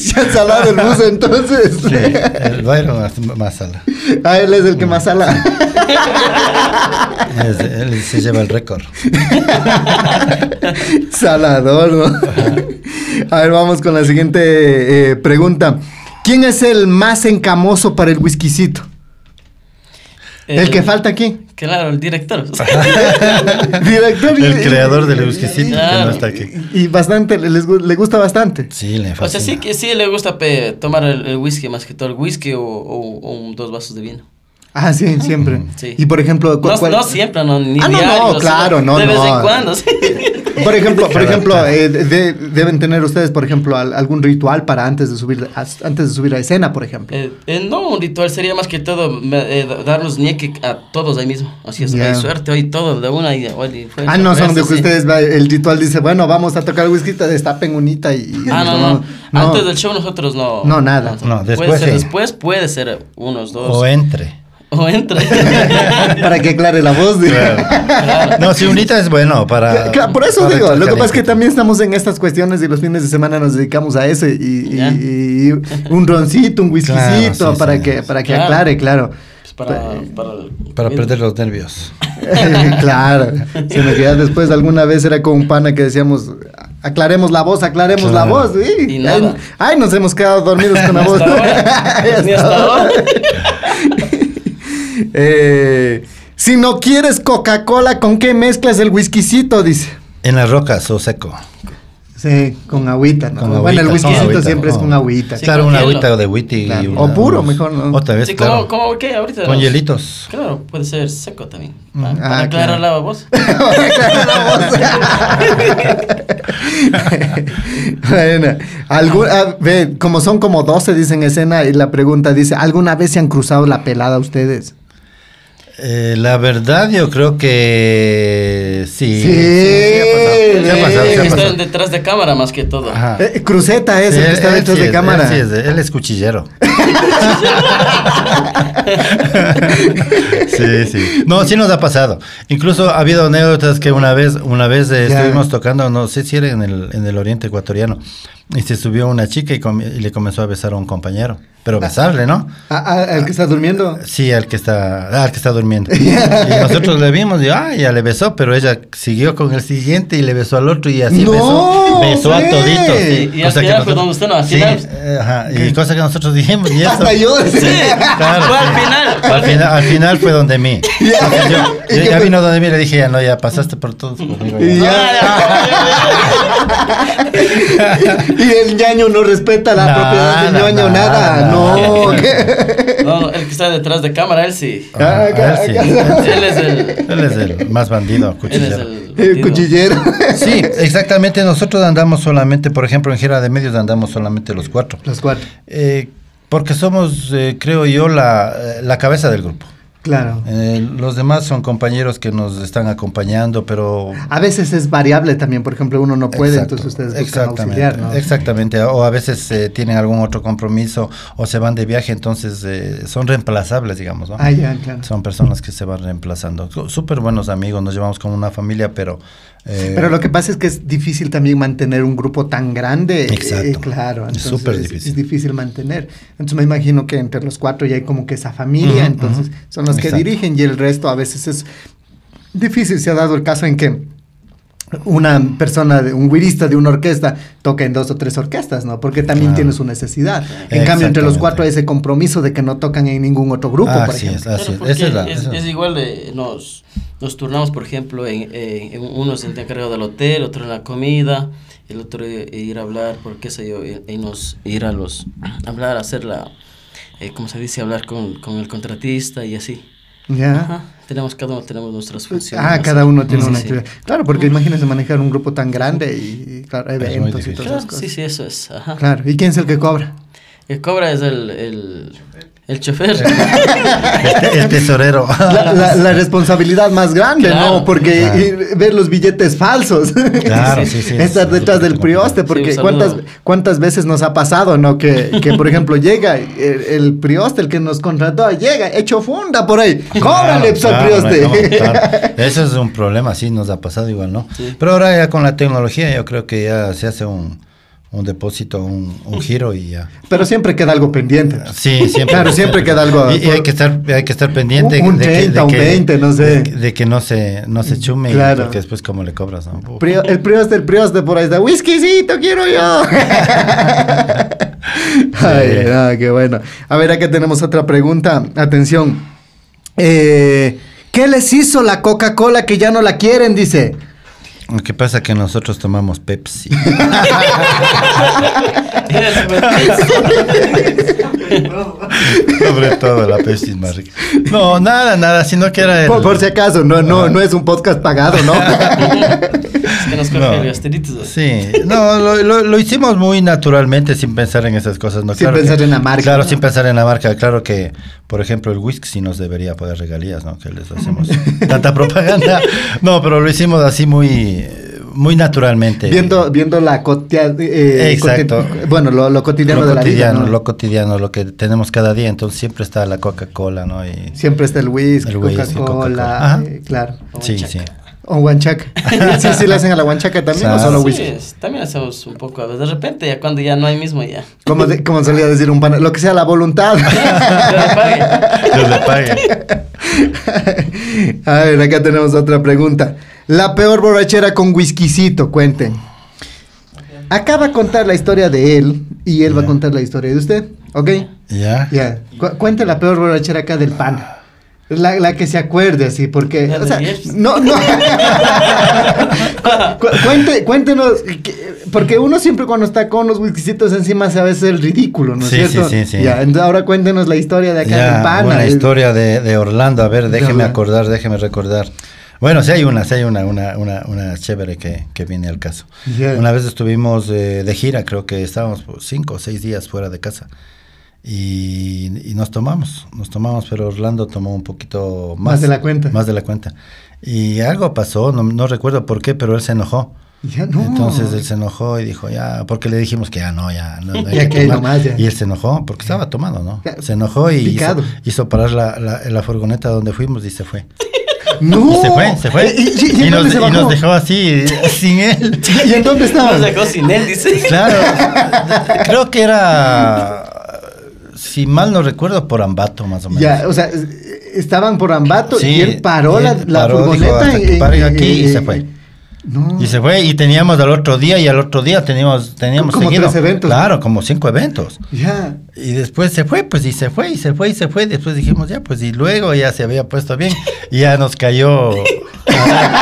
S2: Se han salado el bus entonces.
S1: Sí, el Byron hace más sala.
S2: Ah, él es el que más sala.
S1: Es- él se lleva el récord.
S2: Salador, ¿no? A ver, vamos con la siguiente eh, pregunta. ¿Quién es el más encamoso para el whiskycito? El, que falta aquí.
S3: Claro, el director.
S2: Director. y-
S1: El creador del whiskycito que no está aquí.
S2: Y bastante, les le gusta bastante.
S1: Sí, le
S3: O
S1: fascina.
S3: sea, sí que sí le gusta pe, tomar el, el whisky más que todo el whisky o, o- o dos vasos de vino.
S2: Ah, sí, siempre.
S3: Sí.
S2: Y por ejemplo, ¿cu-
S3: No,
S2: cuál-
S3: no siempre, no, ni
S2: Ah, no,
S3: diario,
S2: no,
S3: o sea,
S2: claro, no,
S3: De vez
S2: no.
S3: en cuando, sí.
S2: Por ejemplo, por ejemplo, eh, de- deben tener ustedes, por ejemplo, al- algún ritual para antes de subir, a- antes de subir a escena, por ejemplo.
S3: Eh, eh, no, un ritual sería más que todo eh, darnos ñeque a todos ahí mismo. Así es,
S2: Ya.
S3: hay suerte hoy todo de una y, hoy fue
S2: Ah, no, son de que
S3: sí.
S2: ustedes, va- el ritual dice, bueno, vamos a tocar whisky, te destapen unita y... y
S3: Ah, no, no.
S2: No.
S3: Antes del show nosotros no.
S2: No, nada.
S1: No,
S3: puede
S1: después
S3: ser
S1: sí.
S3: después, puede ser unos dos.
S1: O entre.
S3: O entre.
S2: para que aclare la voz. digo.
S1: No, si unita es bueno para.
S2: Claro, por eso
S1: para
S2: digo, lo que pasa es que también estamos en estas cuestiones y los fines de semana nos dedicamos a eso y, y-
S3: Ya.
S2: y un roncito, un whiskycito
S1: Claro, sí,
S2: para
S1: sí.
S2: que para que
S3: Claro.
S2: aclare, claro.
S3: Pues para, para, el-
S1: Para perder los nervios.
S2: claro, sino que ya después alguna vez era con un pana que decíamos, aclaremos la voz, aclaremos la
S1: Claro.
S2: voz, ¿sí?
S3: Y nada.
S2: Ay, nos hemos quedado dormidos con la voz.
S3: Ni
S2: hasta ahora. Eh, si no quieres Coca-Cola, ¿con qué mezclas el whiskycito? Dice.
S1: En las rocas o seco.
S2: Sí, con agüita, ¿no?
S1: Con
S2: bueno,
S1: agüita,
S2: el whiskycito
S1: agüita,
S2: siempre es
S1: con-
S2: agüita.
S3: Sí,
S1: claro,
S3: con
S1: una
S3: hielo.
S1: agüita de whisky.
S2: Claro. O puro, mejor, ¿no?
S1: Otra vez,
S3: Sí,
S1: claro.
S3: como, como que ahorita.
S1: Con
S3: no-
S1: hielitos.
S3: Claro, puede ser seco también.
S1: Mm.
S3: Para,
S2: Ah,
S3: para aclarar
S2: claro.
S3: la voz.
S2: bueno, algún- ah, como son como 12, dicen escena, y la pregunta dice, ¿alguna vez se han cruzado la pelada ustedes?
S1: Eh, la verdad, yo creo que sí.
S2: Sí,
S1: ha pasado. Sí ha pasado, sí ha
S3: que
S1: pasado.
S3: están detrás de cámara más que todo.
S1: Ajá.
S2: Eh, Cruceta es
S1: Sí,
S2: el que está detrás
S1: sí
S2: de
S1: es,
S2: cámara.
S1: Él, sí es, él es cuchillero. sí, sí. No, sí nos ha pasado. Incluso ha habido anécdotas que una vez, una vez eh, estuvimos tocando, no sé si era en el, en el oriente ecuatoriano, y se subió una chica y, com- y le comenzó a besar a un compañero. Pero besarle, ¿no?
S2: Ah, ah, ¿El que está durmiendo?
S1: Sí, al que está, ah, al que está durmiendo. y nosotros le vimos y ah, ya le besó, pero ella siguió con el siguiente y le besó al otro y así
S2: ¡No!
S1: besó, besó a
S2: Sí.
S1: toditos.
S3: Y- y al final fue
S1: nosotros-
S3: donde usted no, al final.
S1: ajá, y cosa que nosotros dijimos y eso.
S2: Hasta yo.
S3: Sí,
S1: Claro,
S3: fue
S1: sí.
S3: al final.
S1: Al final, al final fue donde mí. Yo,
S2: ¿Y
S1: yo
S2: qué
S1: ya
S2: fue?
S1: vino donde mí y le dije, ya no, ya pasaste por todos conmigo. Ya.
S2: Y el ñaño no respeta la
S1: Nada,
S2: propiedad del ñaño, nada.
S1: nada.
S2: No. ¿qué?
S3: No, el que está detrás de cámara, él sí.
S1: Ah,
S2: acá,
S1: él sí,
S2: acá.
S3: Él es el.
S1: Él es el más bandido,
S3: Él es
S1: cuchillero.
S3: el.
S2: Cuchillero.
S1: Sí, exactamente. Nosotros andamos solamente, por ejemplo, en Gira de Medios andamos solamente los cuatro.
S2: Los cuatro.
S1: Eh, porque somos, eh, creo yo, la, eh, la cabeza del grupo.
S2: Claro.
S1: Eh, los demás son compañeros que nos están acompañando, pero...
S2: A veces es variable también, por ejemplo, uno no puede,
S1: Exacto,
S2: entonces ustedes buscan
S1: exactamente,
S2: auxiliar, ¿no?
S1: Exactamente, o a veces eh, tienen algún otro compromiso o se van de viaje, entonces eh, son reemplazables, digamos, ¿no?
S2: Ah, ya, claro.
S1: Son personas que se van reemplazando. Súper buenos amigos, nos llevamos como una familia, pero... eh,
S2: Pero lo que pasa es que es difícil también mantener un grupo tan grande. eh,
S1: Exacto.
S2: claro,
S1: Es
S2: entonces
S1: súper
S2: es,
S1: difícil.
S2: es difícil mantener. Entonces me imagino que entre los cuatro ya hay como que esa familia, entonces son los que
S1: Exacto.
S2: dirigen y el resto a veces es difícil. Se ha dado el caso en que una persona, de, un guirista de una orquesta toca en dos o tres orquestas, ¿no? Porque también
S1: Claro.
S2: tiene su necesidad. En cambio, entre los cuatro hay ese compromiso de que no tocan en ningún otro grupo, por
S1: Así es,
S2: ejemplo.
S1: así es. Esa es la-
S3: es, igual de nos, nos turnamos, por ejemplo, en, eh, en uno se encargado del hotel, otro en la comida, el otro i- ir a hablar, por qué sé yo, y, y nos ir a los hablar, hacer la, eh, ¿cómo se dice? Hablar con, con el contratista y así.
S2: Ya.
S3: Ajá, tenemos cada uno tenemos nuestras funciones.
S2: Ah, cada uno tiene
S3: Sí,
S2: una
S3: sí.
S2: actividad. Claro, porque imagínense manejar un grupo tan grande y, y, claro, eventos y todas
S3: Claro,
S2: esas cosas.
S3: sí, sí, eso es. Ajá.
S2: Claro, ¿y quién es el que cobra?
S3: El cobra es el, el, el chofer.
S1: El, el tesorero.
S2: La, la- la responsabilidad más grande,
S3: Claro.
S2: ¿no? Porque
S1: Claro.
S2: ir- ver los billetes falsos.
S1: Claro, sí, sí.
S2: Estar
S1: es
S2: detrás del prioste, porque cuántas, cuántas veces nos ha pasado, ¿no? Que, que por ejemplo, llega el, el prioste, el que nos contrató, llega hecho funda por ahí. Cóbrale, pues,
S1: Claro, claro,
S2: prioste.
S1: no. Eso es un problema, sí, nos ha pasado igual, ¿no?
S3: Sí.
S1: Pero ahora ya con la tecnología yo creo que ya se hace un, un depósito, un, un giro y ya.
S2: Pero siempre queda algo pendiente.
S1: Sí, siempre.
S2: Claro, siempre queda algo-
S1: Y, y hay que estar, hay que estar pendiente.
S2: Un- un 30, un 20, no sé.
S1: De, que- de que no se, no se chume, y
S2: Claro.
S1: porque después cómo le cobras, ¿no? Uf.
S2: Prio- el prioste, el prioste por ahí está. Whiskycito, quiero yo. Ay, no, qué bueno. A ver, acá tenemos otra pregunta. Atención. Eh, ¿Qué les hizo la Coca-Cola que ya no la quieren? Dice.
S1: Lo que pasa es que nosotros tomamos Pepsi. Sobre todo la Pepsi es más rica. No, nada, nada, sino que era el...
S2: Por, por si acaso, no, no, no es un podcast pagado, ¿no?
S3: Es que nos coge
S1: No. Sí, no, lo, lo- lo hicimos muy naturalmente sin pensar en esas cosas. ¿no?
S2: Sin
S1: Claro
S2: pensar
S1: que-
S2: en la marca,
S1: Claro,
S2: ¿no?
S1: sin pensar en la marca. Claro que, por ejemplo, el whisky sí nos debería pagar regalías, ¿no? Que les hacemos tanta propaganda. No, pero lo hicimos así muy, muy naturalmente.
S2: viendo, viendo la cotia- eh,
S1: Exacto.
S2: coti- bueno, lo, lo cotidiano
S1: lo
S2: de la vida,
S1: lo cotidiano, lo que tenemos cada día. Entonces siempre está la Coca-Cola, ¿no? Y,
S2: Siempre está el whisky,
S1: El whisky,
S2: Coca-Cola, eh, claro.
S1: sí, sí.
S2: O huanchaca. sí, sí, le hacen a la huanchaca también, o solo
S3: Sí,
S2: whisky.
S3: también hacemos un poco, a veces, de repente, ya cuando ya no hay mismo, ya.
S2: Como, de- como solía decir un pana, lo que sea la voluntad.
S3: Yo le pague.
S1: Dios le pague.
S2: A ver, acá tenemos otra pregunta. La peor borrachera con whiskycito, cuenten. Acá va a contar la historia de él y él va a contar la historia de usted, ¿ok?
S1: ¿Ya?
S2: Ya. Cu- cuente la peor borrachera acá del pan. La, la que se acuerde, así, porque.
S3: La
S2: o
S3: de
S2: sea,
S3: ayer.
S2: no, no. Cu- cuente, cuéntenos, que- porque uno siempre cuando está con los whiskycitos encima se a veces el ridículo, ¿no es
S1: Sí,
S2: cierto?
S1: sí, sí, sí.
S2: Ya, entonces ahora cuéntenos la historia de acá
S1: Ya,
S2: del pana.
S1: buena
S2: Es-
S1: historia de, de Orlando. A ver, déjeme acordar, déjeme recordar. Bueno, sí hay una, sí hay una, una, una, una chévere que, que viene al caso. Una vez estuvimos eh, de gira, creo que estábamos por cinco o seis días fuera de casa. Y, y nos tomamos, nos tomamos, pero Orlando tomó un poquito más.
S2: Más de la cuenta.
S1: Más de la cuenta. Y algo pasó, no, no recuerdo por qué, pero él se enojó.
S2: Ya no.
S1: Entonces él se enojó y dijo, ya, porque le dijimos que ya no, ya no.
S2: Ya
S1: que
S2: nomás, ya.
S1: Y él se enojó porque estaba tomando, ¿no? Se enojó y hizo parar la, la, la furgoneta donde fuimos y se fue.
S2: No.
S1: Y se fue, se fue.
S2: ¿Y, y-
S1: nos,
S2: dónde se
S1: y nos dejó así, sin él.
S2: ¿Y en dónde estaba?
S3: Nos dejó sin él, dice.
S1: Claro, creo que era, si mal no recuerdo, por Ambato más o menos.
S2: Ya, o sea, es- estaban por Ambato
S1: Sí,
S2: y él paró
S1: y
S2: la,
S1: él
S2: la
S1: paró, dijo,
S2: furgoneta
S1: "Hasta que
S2: en-
S1: paren
S2: en-
S1: aquí", y se fue.
S2: No.
S1: Y se fue y teníamos al otro día y al otro día teníamos teníamos
S2: Como
S1: seguido.
S2: tres eventos.
S1: Claro, como cinco eventos.
S2: Ya.
S1: Y después se fue, pues y se fue y se fue y se fue. Después dijimos ya, pues y luego ya se había puesto bien y ya nos cayó ya,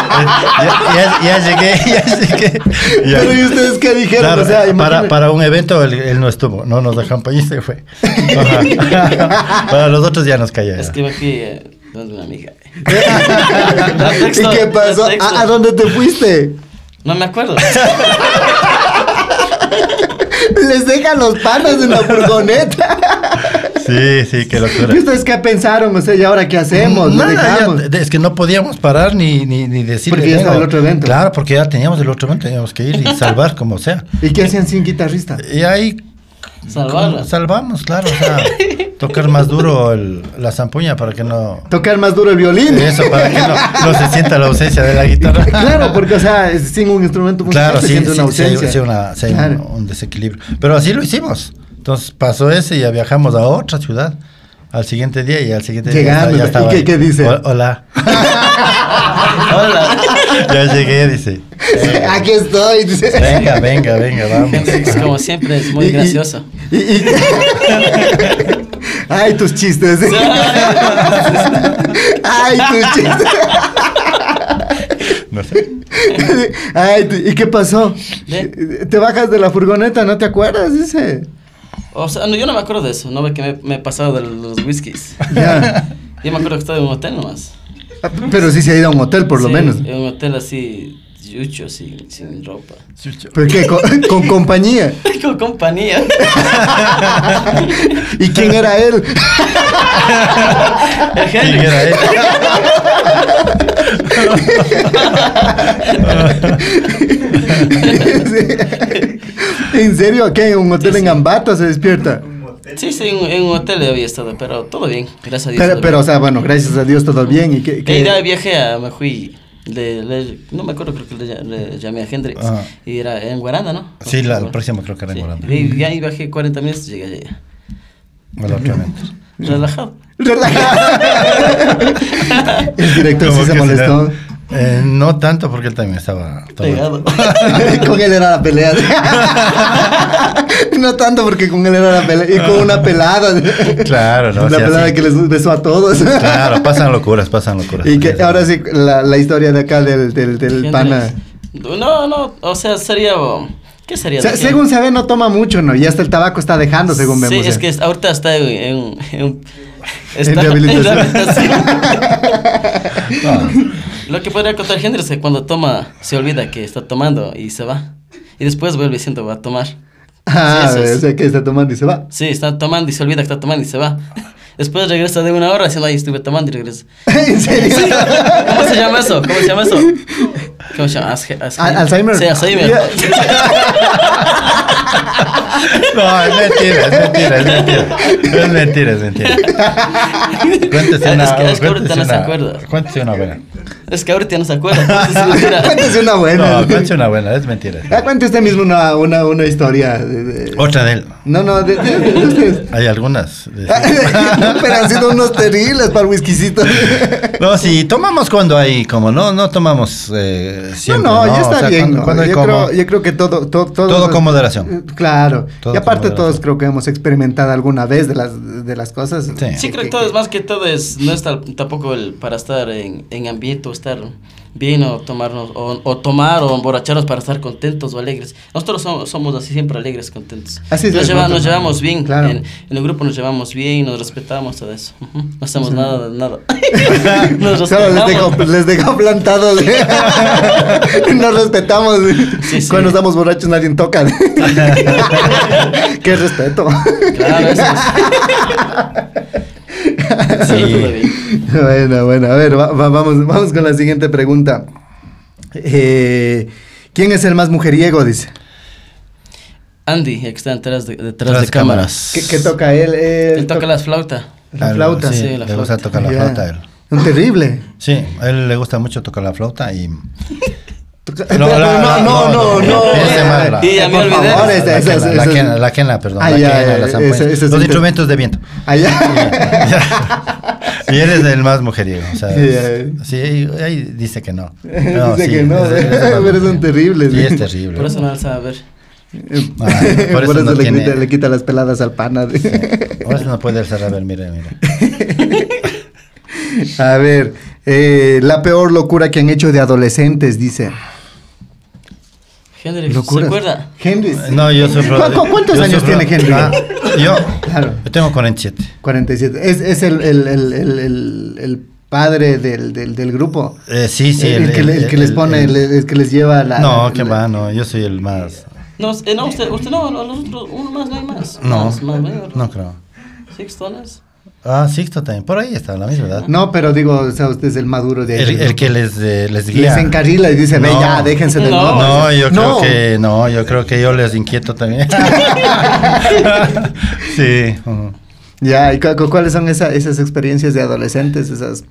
S1: ya- ya llegué, ya llegué. Ya.
S2: Pero ¿y ustedes qué dijeron?
S1: Claro,
S2: o sea,
S1: para, para un evento él, él no estuvo, no nos acompañó y se fue. Para los otros ya nos callaron.
S3: Es que me donde una amiga.
S2: ¿Y qué pasó? ¿A, a dónde te fuiste?
S3: No me acuerdo.
S2: Les dejan los panos en la furgoneta.
S1: Sí, sí, qué locura.
S2: ¿Y ustedes qué pensaron? O sea, ¿y ahora qué hacemos? ¿Lo
S1: Nada, ya,
S2: dejamos?
S1: de- es que no podíamos parar ni, ni, ni decir.
S2: Porque ya estaba el otro evento.
S1: Claro, porque ya teníamos el otro evento, teníamos que ir y salvar como sea.
S2: ¿Y qué hacían sin guitarrista?
S1: Y ahí
S3: Salvarla.
S1: salvamos, claro. O sea, tocar más duro el- la zampuña para que no.
S2: Tocar más duro el violín.
S1: Eso, para que no, no se sienta la ausencia de la guitarra.
S2: Claro, porque, o sea, es- sin un instrumento musical
S1: Claro,
S2: se
S1: sí,
S2: siente
S1: sí,
S2: una ausencia.
S1: sí una- sí hay un-
S2: Claro.
S1: un, desequilibrio. Pero así lo hicimos. Entonces pasó ese y ya viajamos a otra ciudad al siguiente día y al siguiente
S2: Llegando,
S1: día.
S2: ¿y qué- qué dice?
S1: Ho- Hola.
S3: Hola.
S1: ya llegué, dice.
S2: Aquí estoy. dice.
S1: Venga, venga, venga, vamos.
S3: Hendrix, como siempre, es muy
S2: Y- y-
S3: gracioso.
S2: y- y- Ay, tus chistes. Ay, tus chistes.
S1: No sé.
S2: Ay, ¿y qué pasó?
S3: ¿Eh?
S2: Te bajas de la furgoneta, ¿no te acuerdas? Dice.
S3: O sea, no, yo no me acuerdo de eso, no ve que me, me he pasado de los whiskies.
S2: Ya.
S3: Yo me acuerdo que estaba en un hotel nomás.
S2: Pero sí se ha ido a un hotel, por lo
S3: Sí,
S2: menos.
S3: En un hotel así, yucho, sin, sin ropa.
S2: ¿Pero qué? ¿Con, con compañía?
S3: Con compañía.
S2: ¿Y quién era él?
S3: El
S1: ¿Quién
S3: Hendrix.
S1: era él?
S2: ¿En serio? ¿Qué? ¿En un hotel
S3: Sí,
S2: en
S3: sí.
S2: Ambato se despierta?
S3: Sí, sí, en, en un hotel había estado, pero todo bien, gracias a Dios.
S2: Pero, pero, o sea, bueno, gracias a Dios todo bien. ¿Y qué-
S3: ahí de viaje a, me fui, le, le- no me acuerdo, creo que le, le llamé a Hendrix.
S1: Ajá.
S3: Y era en Guaranda, ¿no?
S1: Sí, la, el próximo creo que era en
S3: Sí.
S1: Guaranda.
S3: Y ahí bajé 40 minutos y llegué allá.
S1: Evento.
S3: Relajado.
S2: El director sí se
S1: que
S2: molestó.
S1: será- Eh, no tanto porque él también estaba.
S3: Pegado.
S2: con él era la pelea. no tanto porque con él era la pelea. Y con una pelada.
S1: Claro, no.
S2: la
S1: sí,
S2: pelada
S1: así.
S2: que les besó a todos.
S1: Claro, pasan locuras, pasan locuras.
S2: y que ahora sí, la, la historia de acá del, del, del pana.
S3: No, no, o sea, sería... ¿Qué sería?
S2: Se- según se ve, no toma mucho, ¿no? Y hasta el tabaco está dejando, según vemos.
S3: Sí, es
S2: ya.
S3: que ahorita está en... en, en-
S2: En rehabilitación.
S3: rehabilitación. Lo que podría contar Hendrix es que cuando toma, se olvida que está tomando y se va. Y después vuelve diciendo va a tomar.
S2: Ah,
S3: Sí, eso es.
S2: o sea que está tomando y se va.
S3: Sí, está tomando y se olvida que está tomando y se va. Después regresa de una hora diciendo, ay, estuve tomando y regresa.
S2: ¿En serio?
S3: ¿Cómo se llama eso? ¿Cómo se llama eso? ¿Cómo se llama?
S2: Alzheimer.
S3: Sí, Alzheimer.
S1: No, es mentira, es mentira, es mentira. Es mentira, es mentira. Cuéntese
S3: Es
S1: una.
S3: que- es que ahorita no se acuerda.
S1: Cuéntese una buena.
S3: Es que ahorita no se acuerda. es.
S2: Cuéntese una buena.
S1: No, cuéntese una buena, es mentira.
S2: Ah, cuente usted mismo una, una, una historia. de- de-
S1: Otra de él.
S2: No, no, de, de-.
S1: Hay algunas. de-
S2: Pero han sido unos terribles para el whiskycito.
S1: No, sí, tomamos cuando hay, como no, no tomamos eh, siempre.
S2: no, no, ya
S1: O
S2: está
S1: sea,
S2: bien. Yo,
S1: como-
S2: creo, yo creo que todo, todo, todo,
S1: Todo con moderación.
S2: Eh, Claro.
S1: Todo
S2: y aparte todos creo que hemos experimentado alguna vez de las, de las cosas.
S1: Sí.
S3: Sí, creo que todo es más que todo es, no es tal- tampoco el para estar en, en ambiente o estar bien o tomarnos, o, o tomar o emborracharnos para estar contentos o alegres. Nosotros somos, somos así siempre alegres, contentos.
S2: Así es,
S3: nos, lleva- nos llevamos bien,
S2: Claro.
S3: en, en el grupo nos llevamos bien, nos respetamos, todo eso. No hacemos nada de nada. nos
S2: les dejo, les dejo plantados. Nos respetamos.
S3: Sí, sí.
S2: Cuando estamos borrachos nadie toca. Qué respeto.
S3: Claro, eso es.
S1: Sí.
S3: Todo bien.
S2: Bueno, bueno, a ver, va- va- vamos, vamos con la siguiente pregunta. Eh, ¿Quién es el más mujeriego? Dice.
S3: Andy, el que está detrás de, detrás
S1: Tras
S3: de cámaras.
S2: ¿Qué, qué toca él? Él
S3: Él toca la flauta.
S2: la flauta.
S1: Sí,
S3: Sí, la
S1: le gusta
S3: flauta.
S1: tocar la flauta a él.
S2: Un terrible.
S1: Sí, a él le gusta mucho tocar la flauta y... No, la-
S2: no, no, no, no.
S3: Y ya me
S2: Por
S3: olvidé.
S2: favor,
S1: La quena, la quena, perdón.
S2: Ah,
S1: Los instrumentos de viento.
S2: Allá.
S1: y él es el más mujeriego. O sea,
S2: Sí,
S1: ahí, dice que no.
S2: Dice que no, pero son terribles.
S1: Sí, es terrible.
S3: Por eso no alza a ver.
S1: Ah,
S2: Por eso,
S1: no
S2: le,
S1: tiene-
S2: quita, le quita las peladas al pana.
S1: Por eso no puede alzar a ver, mire, mire.
S2: A ver, Eh, la peor locura que han hecho de adolescentes, dice.
S3: Henry, ¿se acuerda?
S2: Henry.
S1: No, yo sufro.
S2: ¿Cu- cu- cuántos
S1: yo
S2: años tiene Henry?
S1: Ah, yo,
S2: Claro.
S1: yo tengo 47.
S2: 47. Es, es el, el, el, el, el- el padre del, del, del grupo.
S1: Eh, sí, sí.
S2: el, el que, que les pone,
S1: el-
S2: el, el que les lleva la.
S1: no, que va, no. Yo soy el más.
S3: No, eh, no, usted, usted no, no, los otros, uno más, no hay más.
S1: No,
S3: Más, más,
S1: no creo.
S3: Sixtones.
S1: Ah, Sixto también. Por ahí está, la misma edad.
S2: No, pero digo, o sea, usted es el maduro de ahí
S1: El, el que les, eh, les guía.
S2: les encarrila y dice, ve ya, déjense de
S3: No.
S1: No, yo creo que no, yo creo que yo les inquieto también. sí.
S2: Ya, ¿y cu- cu- cuáles son esa- esas experiencias de adolescentes? Esas.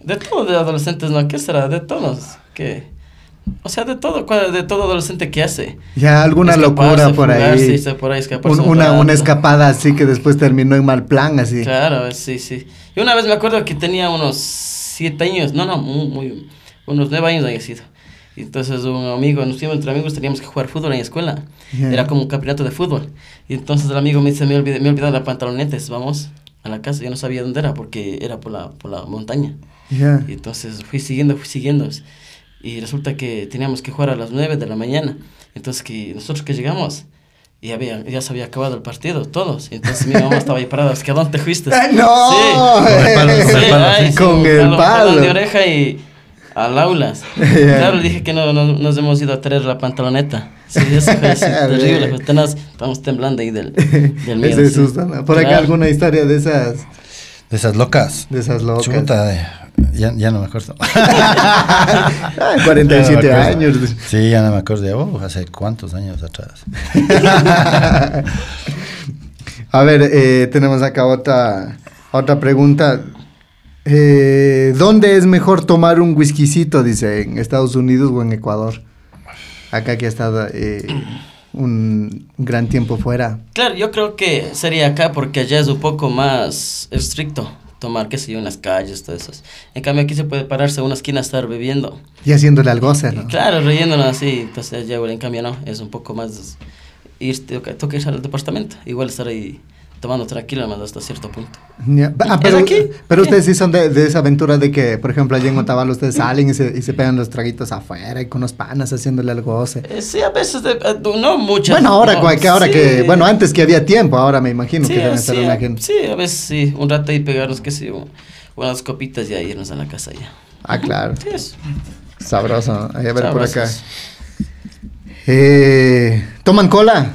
S3: De todo de adolescentes, ¿no? ¿Qué será? De todos. ¿Qué? O sea, de todo, de todo adolescente que hace.
S2: Ya, alguna
S3: Escaparse,
S2: locura por
S3: fugarse,
S2: ahí.
S3: por ahí, escaparse
S2: Un-
S3: un
S2: una, una escapada así que después terminó en mal plan, así.
S3: Claro, sí, sí. Y una vez me acuerdo que tenía unos siete años, no, no, muy, muy- unos nueve años había sido. Y entonces un amigo, nos fuimos entre amigos, teníamos que jugar fútbol en la escuela.
S2: Ya.
S3: Era como un campeonato de fútbol. Y entonces el amigo me dice, me olvidé, me he olvidado la pantaloneta, dice, vamos a la casa. Yo no sabía dónde era porque era por la, por la montaña.
S2: Ya.
S3: Y entonces fui siguiendo, fui siguiendo. Y resulta que teníamos que jugar a las 9 de la mañana. Entonces que nosotros que llegamos, y había, ya se había acabado el partido, todos. Entonces mi mamá estaba ahí parada, es que ¿a dónde te fuiste?
S2: ¡Ay, no!
S3: Sí.
S1: Con el palo, con el
S3: Sí, ay,
S2: Con el palo.
S3: de oreja y al aulas.
S2: Ya.
S3: Claro, le dije que no, no- nos hemos ido a traer la pantaloneta. Sí, eso fue así, terrible. pues, tenaz, estamos temblando ahí del, del miedo.
S2: Ese
S3: sí.
S2: susto, ¿no? Por acá
S3: Claro.
S2: alguna historia de esas,
S1: De esas locas.
S2: de esas locas.
S1: Chuta, eh, ya, ya no me acuerdo.
S2: Ay, 47
S1: Ya no me acuerdo.
S2: años.
S1: Sí, ya no me acuerdo. Ya, uh, hace cuántos años atrás.
S2: A ver, eh, tenemos acá otra, otra pregunta. Eh, ¿Dónde es mejor tomar un whiskycito, dice, en Estados Unidos o en Ecuador? Acá que ha estado eh, un gran tiempo fuera.
S3: Claro, yo creo que sería acá porque allá es un poco más estricto tomar, qué sé yo, en las calles, todo eso. En cambio aquí se puede pararse a una esquina a estar bebiendo.
S2: Y haciéndole al goce, ¿no?
S3: Claro, reyéndonos así, entonces allá en cambio no, es un poco más irte, toca, toca ir al departamento, igual estar ahí tomando tranquilo más hasta cierto punto.
S2: Ah,
S3: ¿Es
S2: pero,
S3: aquí?
S2: pero ustedes sí son de, de esa aventura de que, por ejemplo, allí en Otavalo ustedes salen y se, y se pegan los traguitos afuera y con los panas haciéndole al goce.
S3: Eh, sí, a veces, de- eh, no muchas.
S2: Bueno, ahora,
S3: no,
S2: que ahora
S3: sí.
S2: que, bueno, antes que había tiempo, ahora me imagino
S3: Sí,
S2: que deben
S3: sí,
S2: estar una gente.
S3: sí, a veces sí, un rato ahí pegarnos, qué sé yo, unas copitas y ahí irnos a la casa ya.
S2: Ah, claro.
S3: Sí,
S2: Sabroso. Ahí a ver por acá. Eh, ¿Toman cola?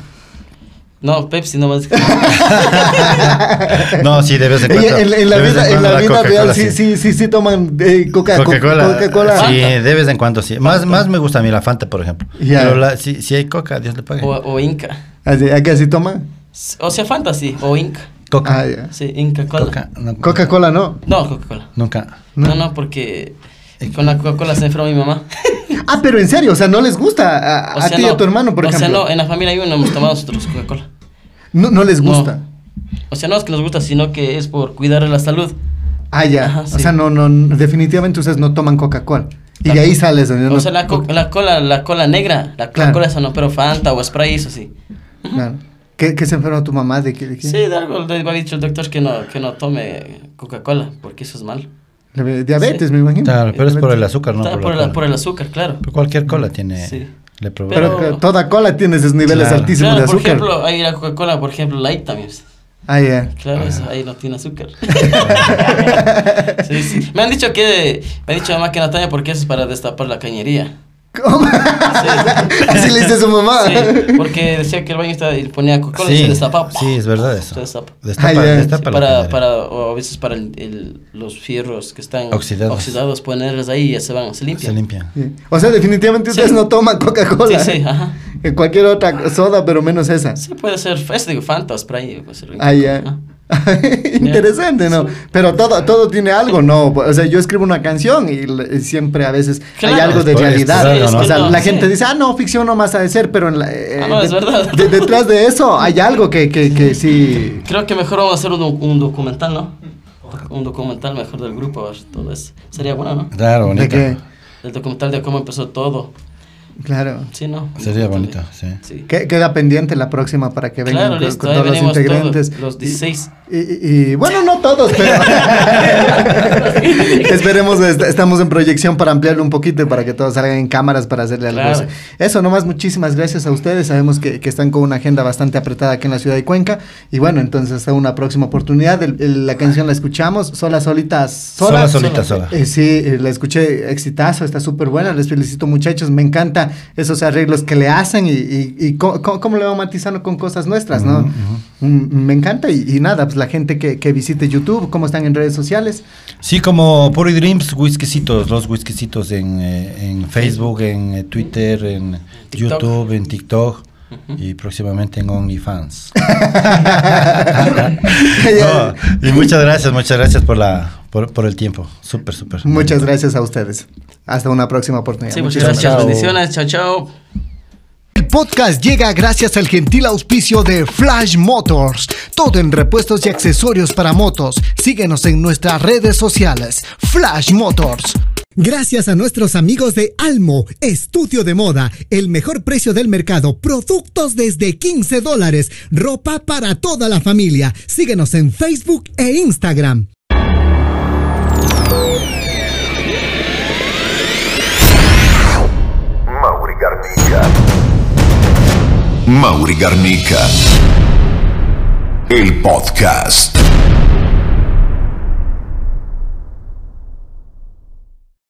S3: No, Pepsi no más.
S1: No, sí, de vez en
S2: Ey,
S1: cuando.
S2: en, en la vida, en la vida
S1: Coca-Cola,
S2: real sí, sí, sí, sí toman eh, coca, co-
S1: Coca-Cola.
S2: Coca-Cola.
S1: Sí, de vez en cuando sí. Más, más me gusta a mí la Fanta, por ejemplo. Pero la- si, si hay Coca, Dios le pague.
S3: o, o Inca.
S2: Así, ¿Acá sí toman?
S3: O sea, Fantasy o Inca.
S1: Coca.
S2: Ah.
S3: Sí, Inca Cola.
S1: Coca. No,
S2: Coca-Cola no.
S3: No, Coca-Cola.
S1: Nunca.
S3: No, no, porque con la Coca-Cola se enfermó mi mamá.
S2: Ah, pero en serio, o sea, no les gusta a,
S3: O
S2: a
S3: sea,
S2: ti y
S3: no,
S2: a tu hermano, por
S3: o
S2: ejemplo.
S3: sea, no, en la familia hay uno hemos tomado nosotros Coca-Cola.
S2: no, no les
S3: No.
S2: gusta.
S3: O sea, no es que nos gusta, sino que es por cuidar la salud.
S2: Ah, ya.
S3: Ajá,
S2: O
S3: sí.
S2: sea, no, no, definitivamente ustedes no toman Coca-Cola. Y de ahí sales. ¿no?
S3: O sea, la, co- la cola, la cola negra, la
S2: Claro.
S3: Coca-Cola eso no, pero Fanta o Sprite, eso sí.
S2: Claro. ¿Qué, qué se enfermó tu mamá? ¿De qué? de qué?
S3: Sí, de algo le ha dicho el doctor que no, que no tome Coca-Cola, porque eso es malo.
S2: Diabetes,
S3: Sí.
S2: me imagino.
S1: Claro, pero es por el azúcar, no
S3: Está
S1: por,
S3: por,
S1: la
S3: el, por azúcar, claro.
S1: Pero cualquier cola tiene.
S3: Sí.
S1: Le.
S2: Pero, toda cola tiene esos niveles
S1: Claro.
S2: altísimos
S3: Claro,
S2: de
S3: por
S2: azúcar.
S3: ejemplo, hay la Coca-Cola, por ejemplo, Light también.
S2: ah, ya.
S3: Claro, eso ahí no tiene azúcar. sí, sí. Me han dicho que, me ha dicho mamá que tome porque eso es para destapar la cañería.
S2: ¿Cómo?
S3: Sí.
S2: Así le dice su mamá.
S3: Sí, porque decía que el baño estaba, y ponía Coca-Cola y se
S1: Sí,
S3: destapaba.
S1: sí, es verdad eso.
S3: Se destapa.
S1: Destapa,
S2: Ah, ya.
S1: destapa
S3: Sí, para, para, o a veces para el, el- los fierros que están
S1: Oxidados.
S3: oxidados, ponerlos ahí y ya se van, se limpian.
S1: Se limpian.
S2: Sí. O sea, definitivamente ustedes
S3: Sí.
S2: no toman Coca-Cola.
S3: Sí, sí, ajá.
S2: En cualquier otra soda, pero menos esa.
S3: Sí, puede ser, es digo, Fanta, Spray, puede ser.
S2: Ah, ya.
S3: Ajá.
S2: Interesante, ¿no?
S3: Sí.
S2: Pero todo, todo tiene algo, ¿no? O sea, yo escribo una canción y siempre a veces hay
S3: Claro.
S2: algo de
S1: es
S2: realidad.
S1: ¿no?
S2: O sea,
S3: Sí, que
S2: la
S3: no,
S2: gente
S3: sí.
S2: dice, ah, no, ficción no más ha de ser, pero en la, eh,
S3: Ah, no, es verdad.
S2: de- detrás de eso hay algo que, que, que sí.
S3: Creo que mejor vamos a hacer un, un documental, ¿no? Un documental mejor del grupo, todo eso. Sería bueno, ¿no?
S1: Claro,
S2: ¿De
S1: bonito.
S2: qué?
S3: El documental de cómo empezó todo.
S2: Claro.
S3: Sí, ¿no?
S1: Sería bonito, sí.
S3: Sí.
S2: Que- Queda pendiente la próxima para que vengan
S3: Claro,
S2: con,
S3: listo,
S2: con
S3: ahí
S2: todos los integrantes.
S3: todos, los 16.
S2: Y, y- y, bueno, no todos, pero esperemos, est- estamos en proyección para ampliarlo un poquito y para que todos salgan en cámaras para hacerle algo.
S3: Claro.
S2: Eso, nomás muchísimas gracias a ustedes. Sabemos que, que están con una agenda bastante apretada aquí en la ciudad de Cuenca. Y bueno, entonces hasta una próxima oportunidad. El- el- la canción la escuchamos, sola, solitas,
S1: Sola,
S2: sola.
S1: solita, sola.
S2: Eh, sí, eh, la escuché exitazo, está súper buena, les felicito muchachos, me encanta esos arreglos que le hacen y, y, co- cómo le van matizando con cosas nuestras, ¿no? Mm, Me encanta y, y nada, pues la gente que, que visite YouTube, cómo están en redes sociales.
S1: Sí, como Puri Dreams, whiskycitos, los whiskycitos en, eh, en Facebook, en eh, Twitter, en
S3: TikTok.
S1: YouTube, en TikTok y próximamente en OnlyFans. No, y muchas gracias, muchas gracias por la por, por el tiempo. Súper, súper.
S2: Muchas gracias a ustedes. Hasta una próxima oportunidad.
S3: Sí, muchas gracias.
S1: Chao.
S3: Bendiciones. Chao, chao.
S4: El podcast llega gracias al gentil auspicio de Flash Motors. Todo en repuestos y accesorios para motos. Síguenos en nuestras redes sociales. Flash Motors. Gracias a nuestros amigos de Almo, estudio de moda, el mejor precio del mercado, productos desde 15 dólares, ropa para toda la familia. Síguenos en Facebook e Instagram.
S5: Mauri Garnica. Mauri Garnica. El podcast.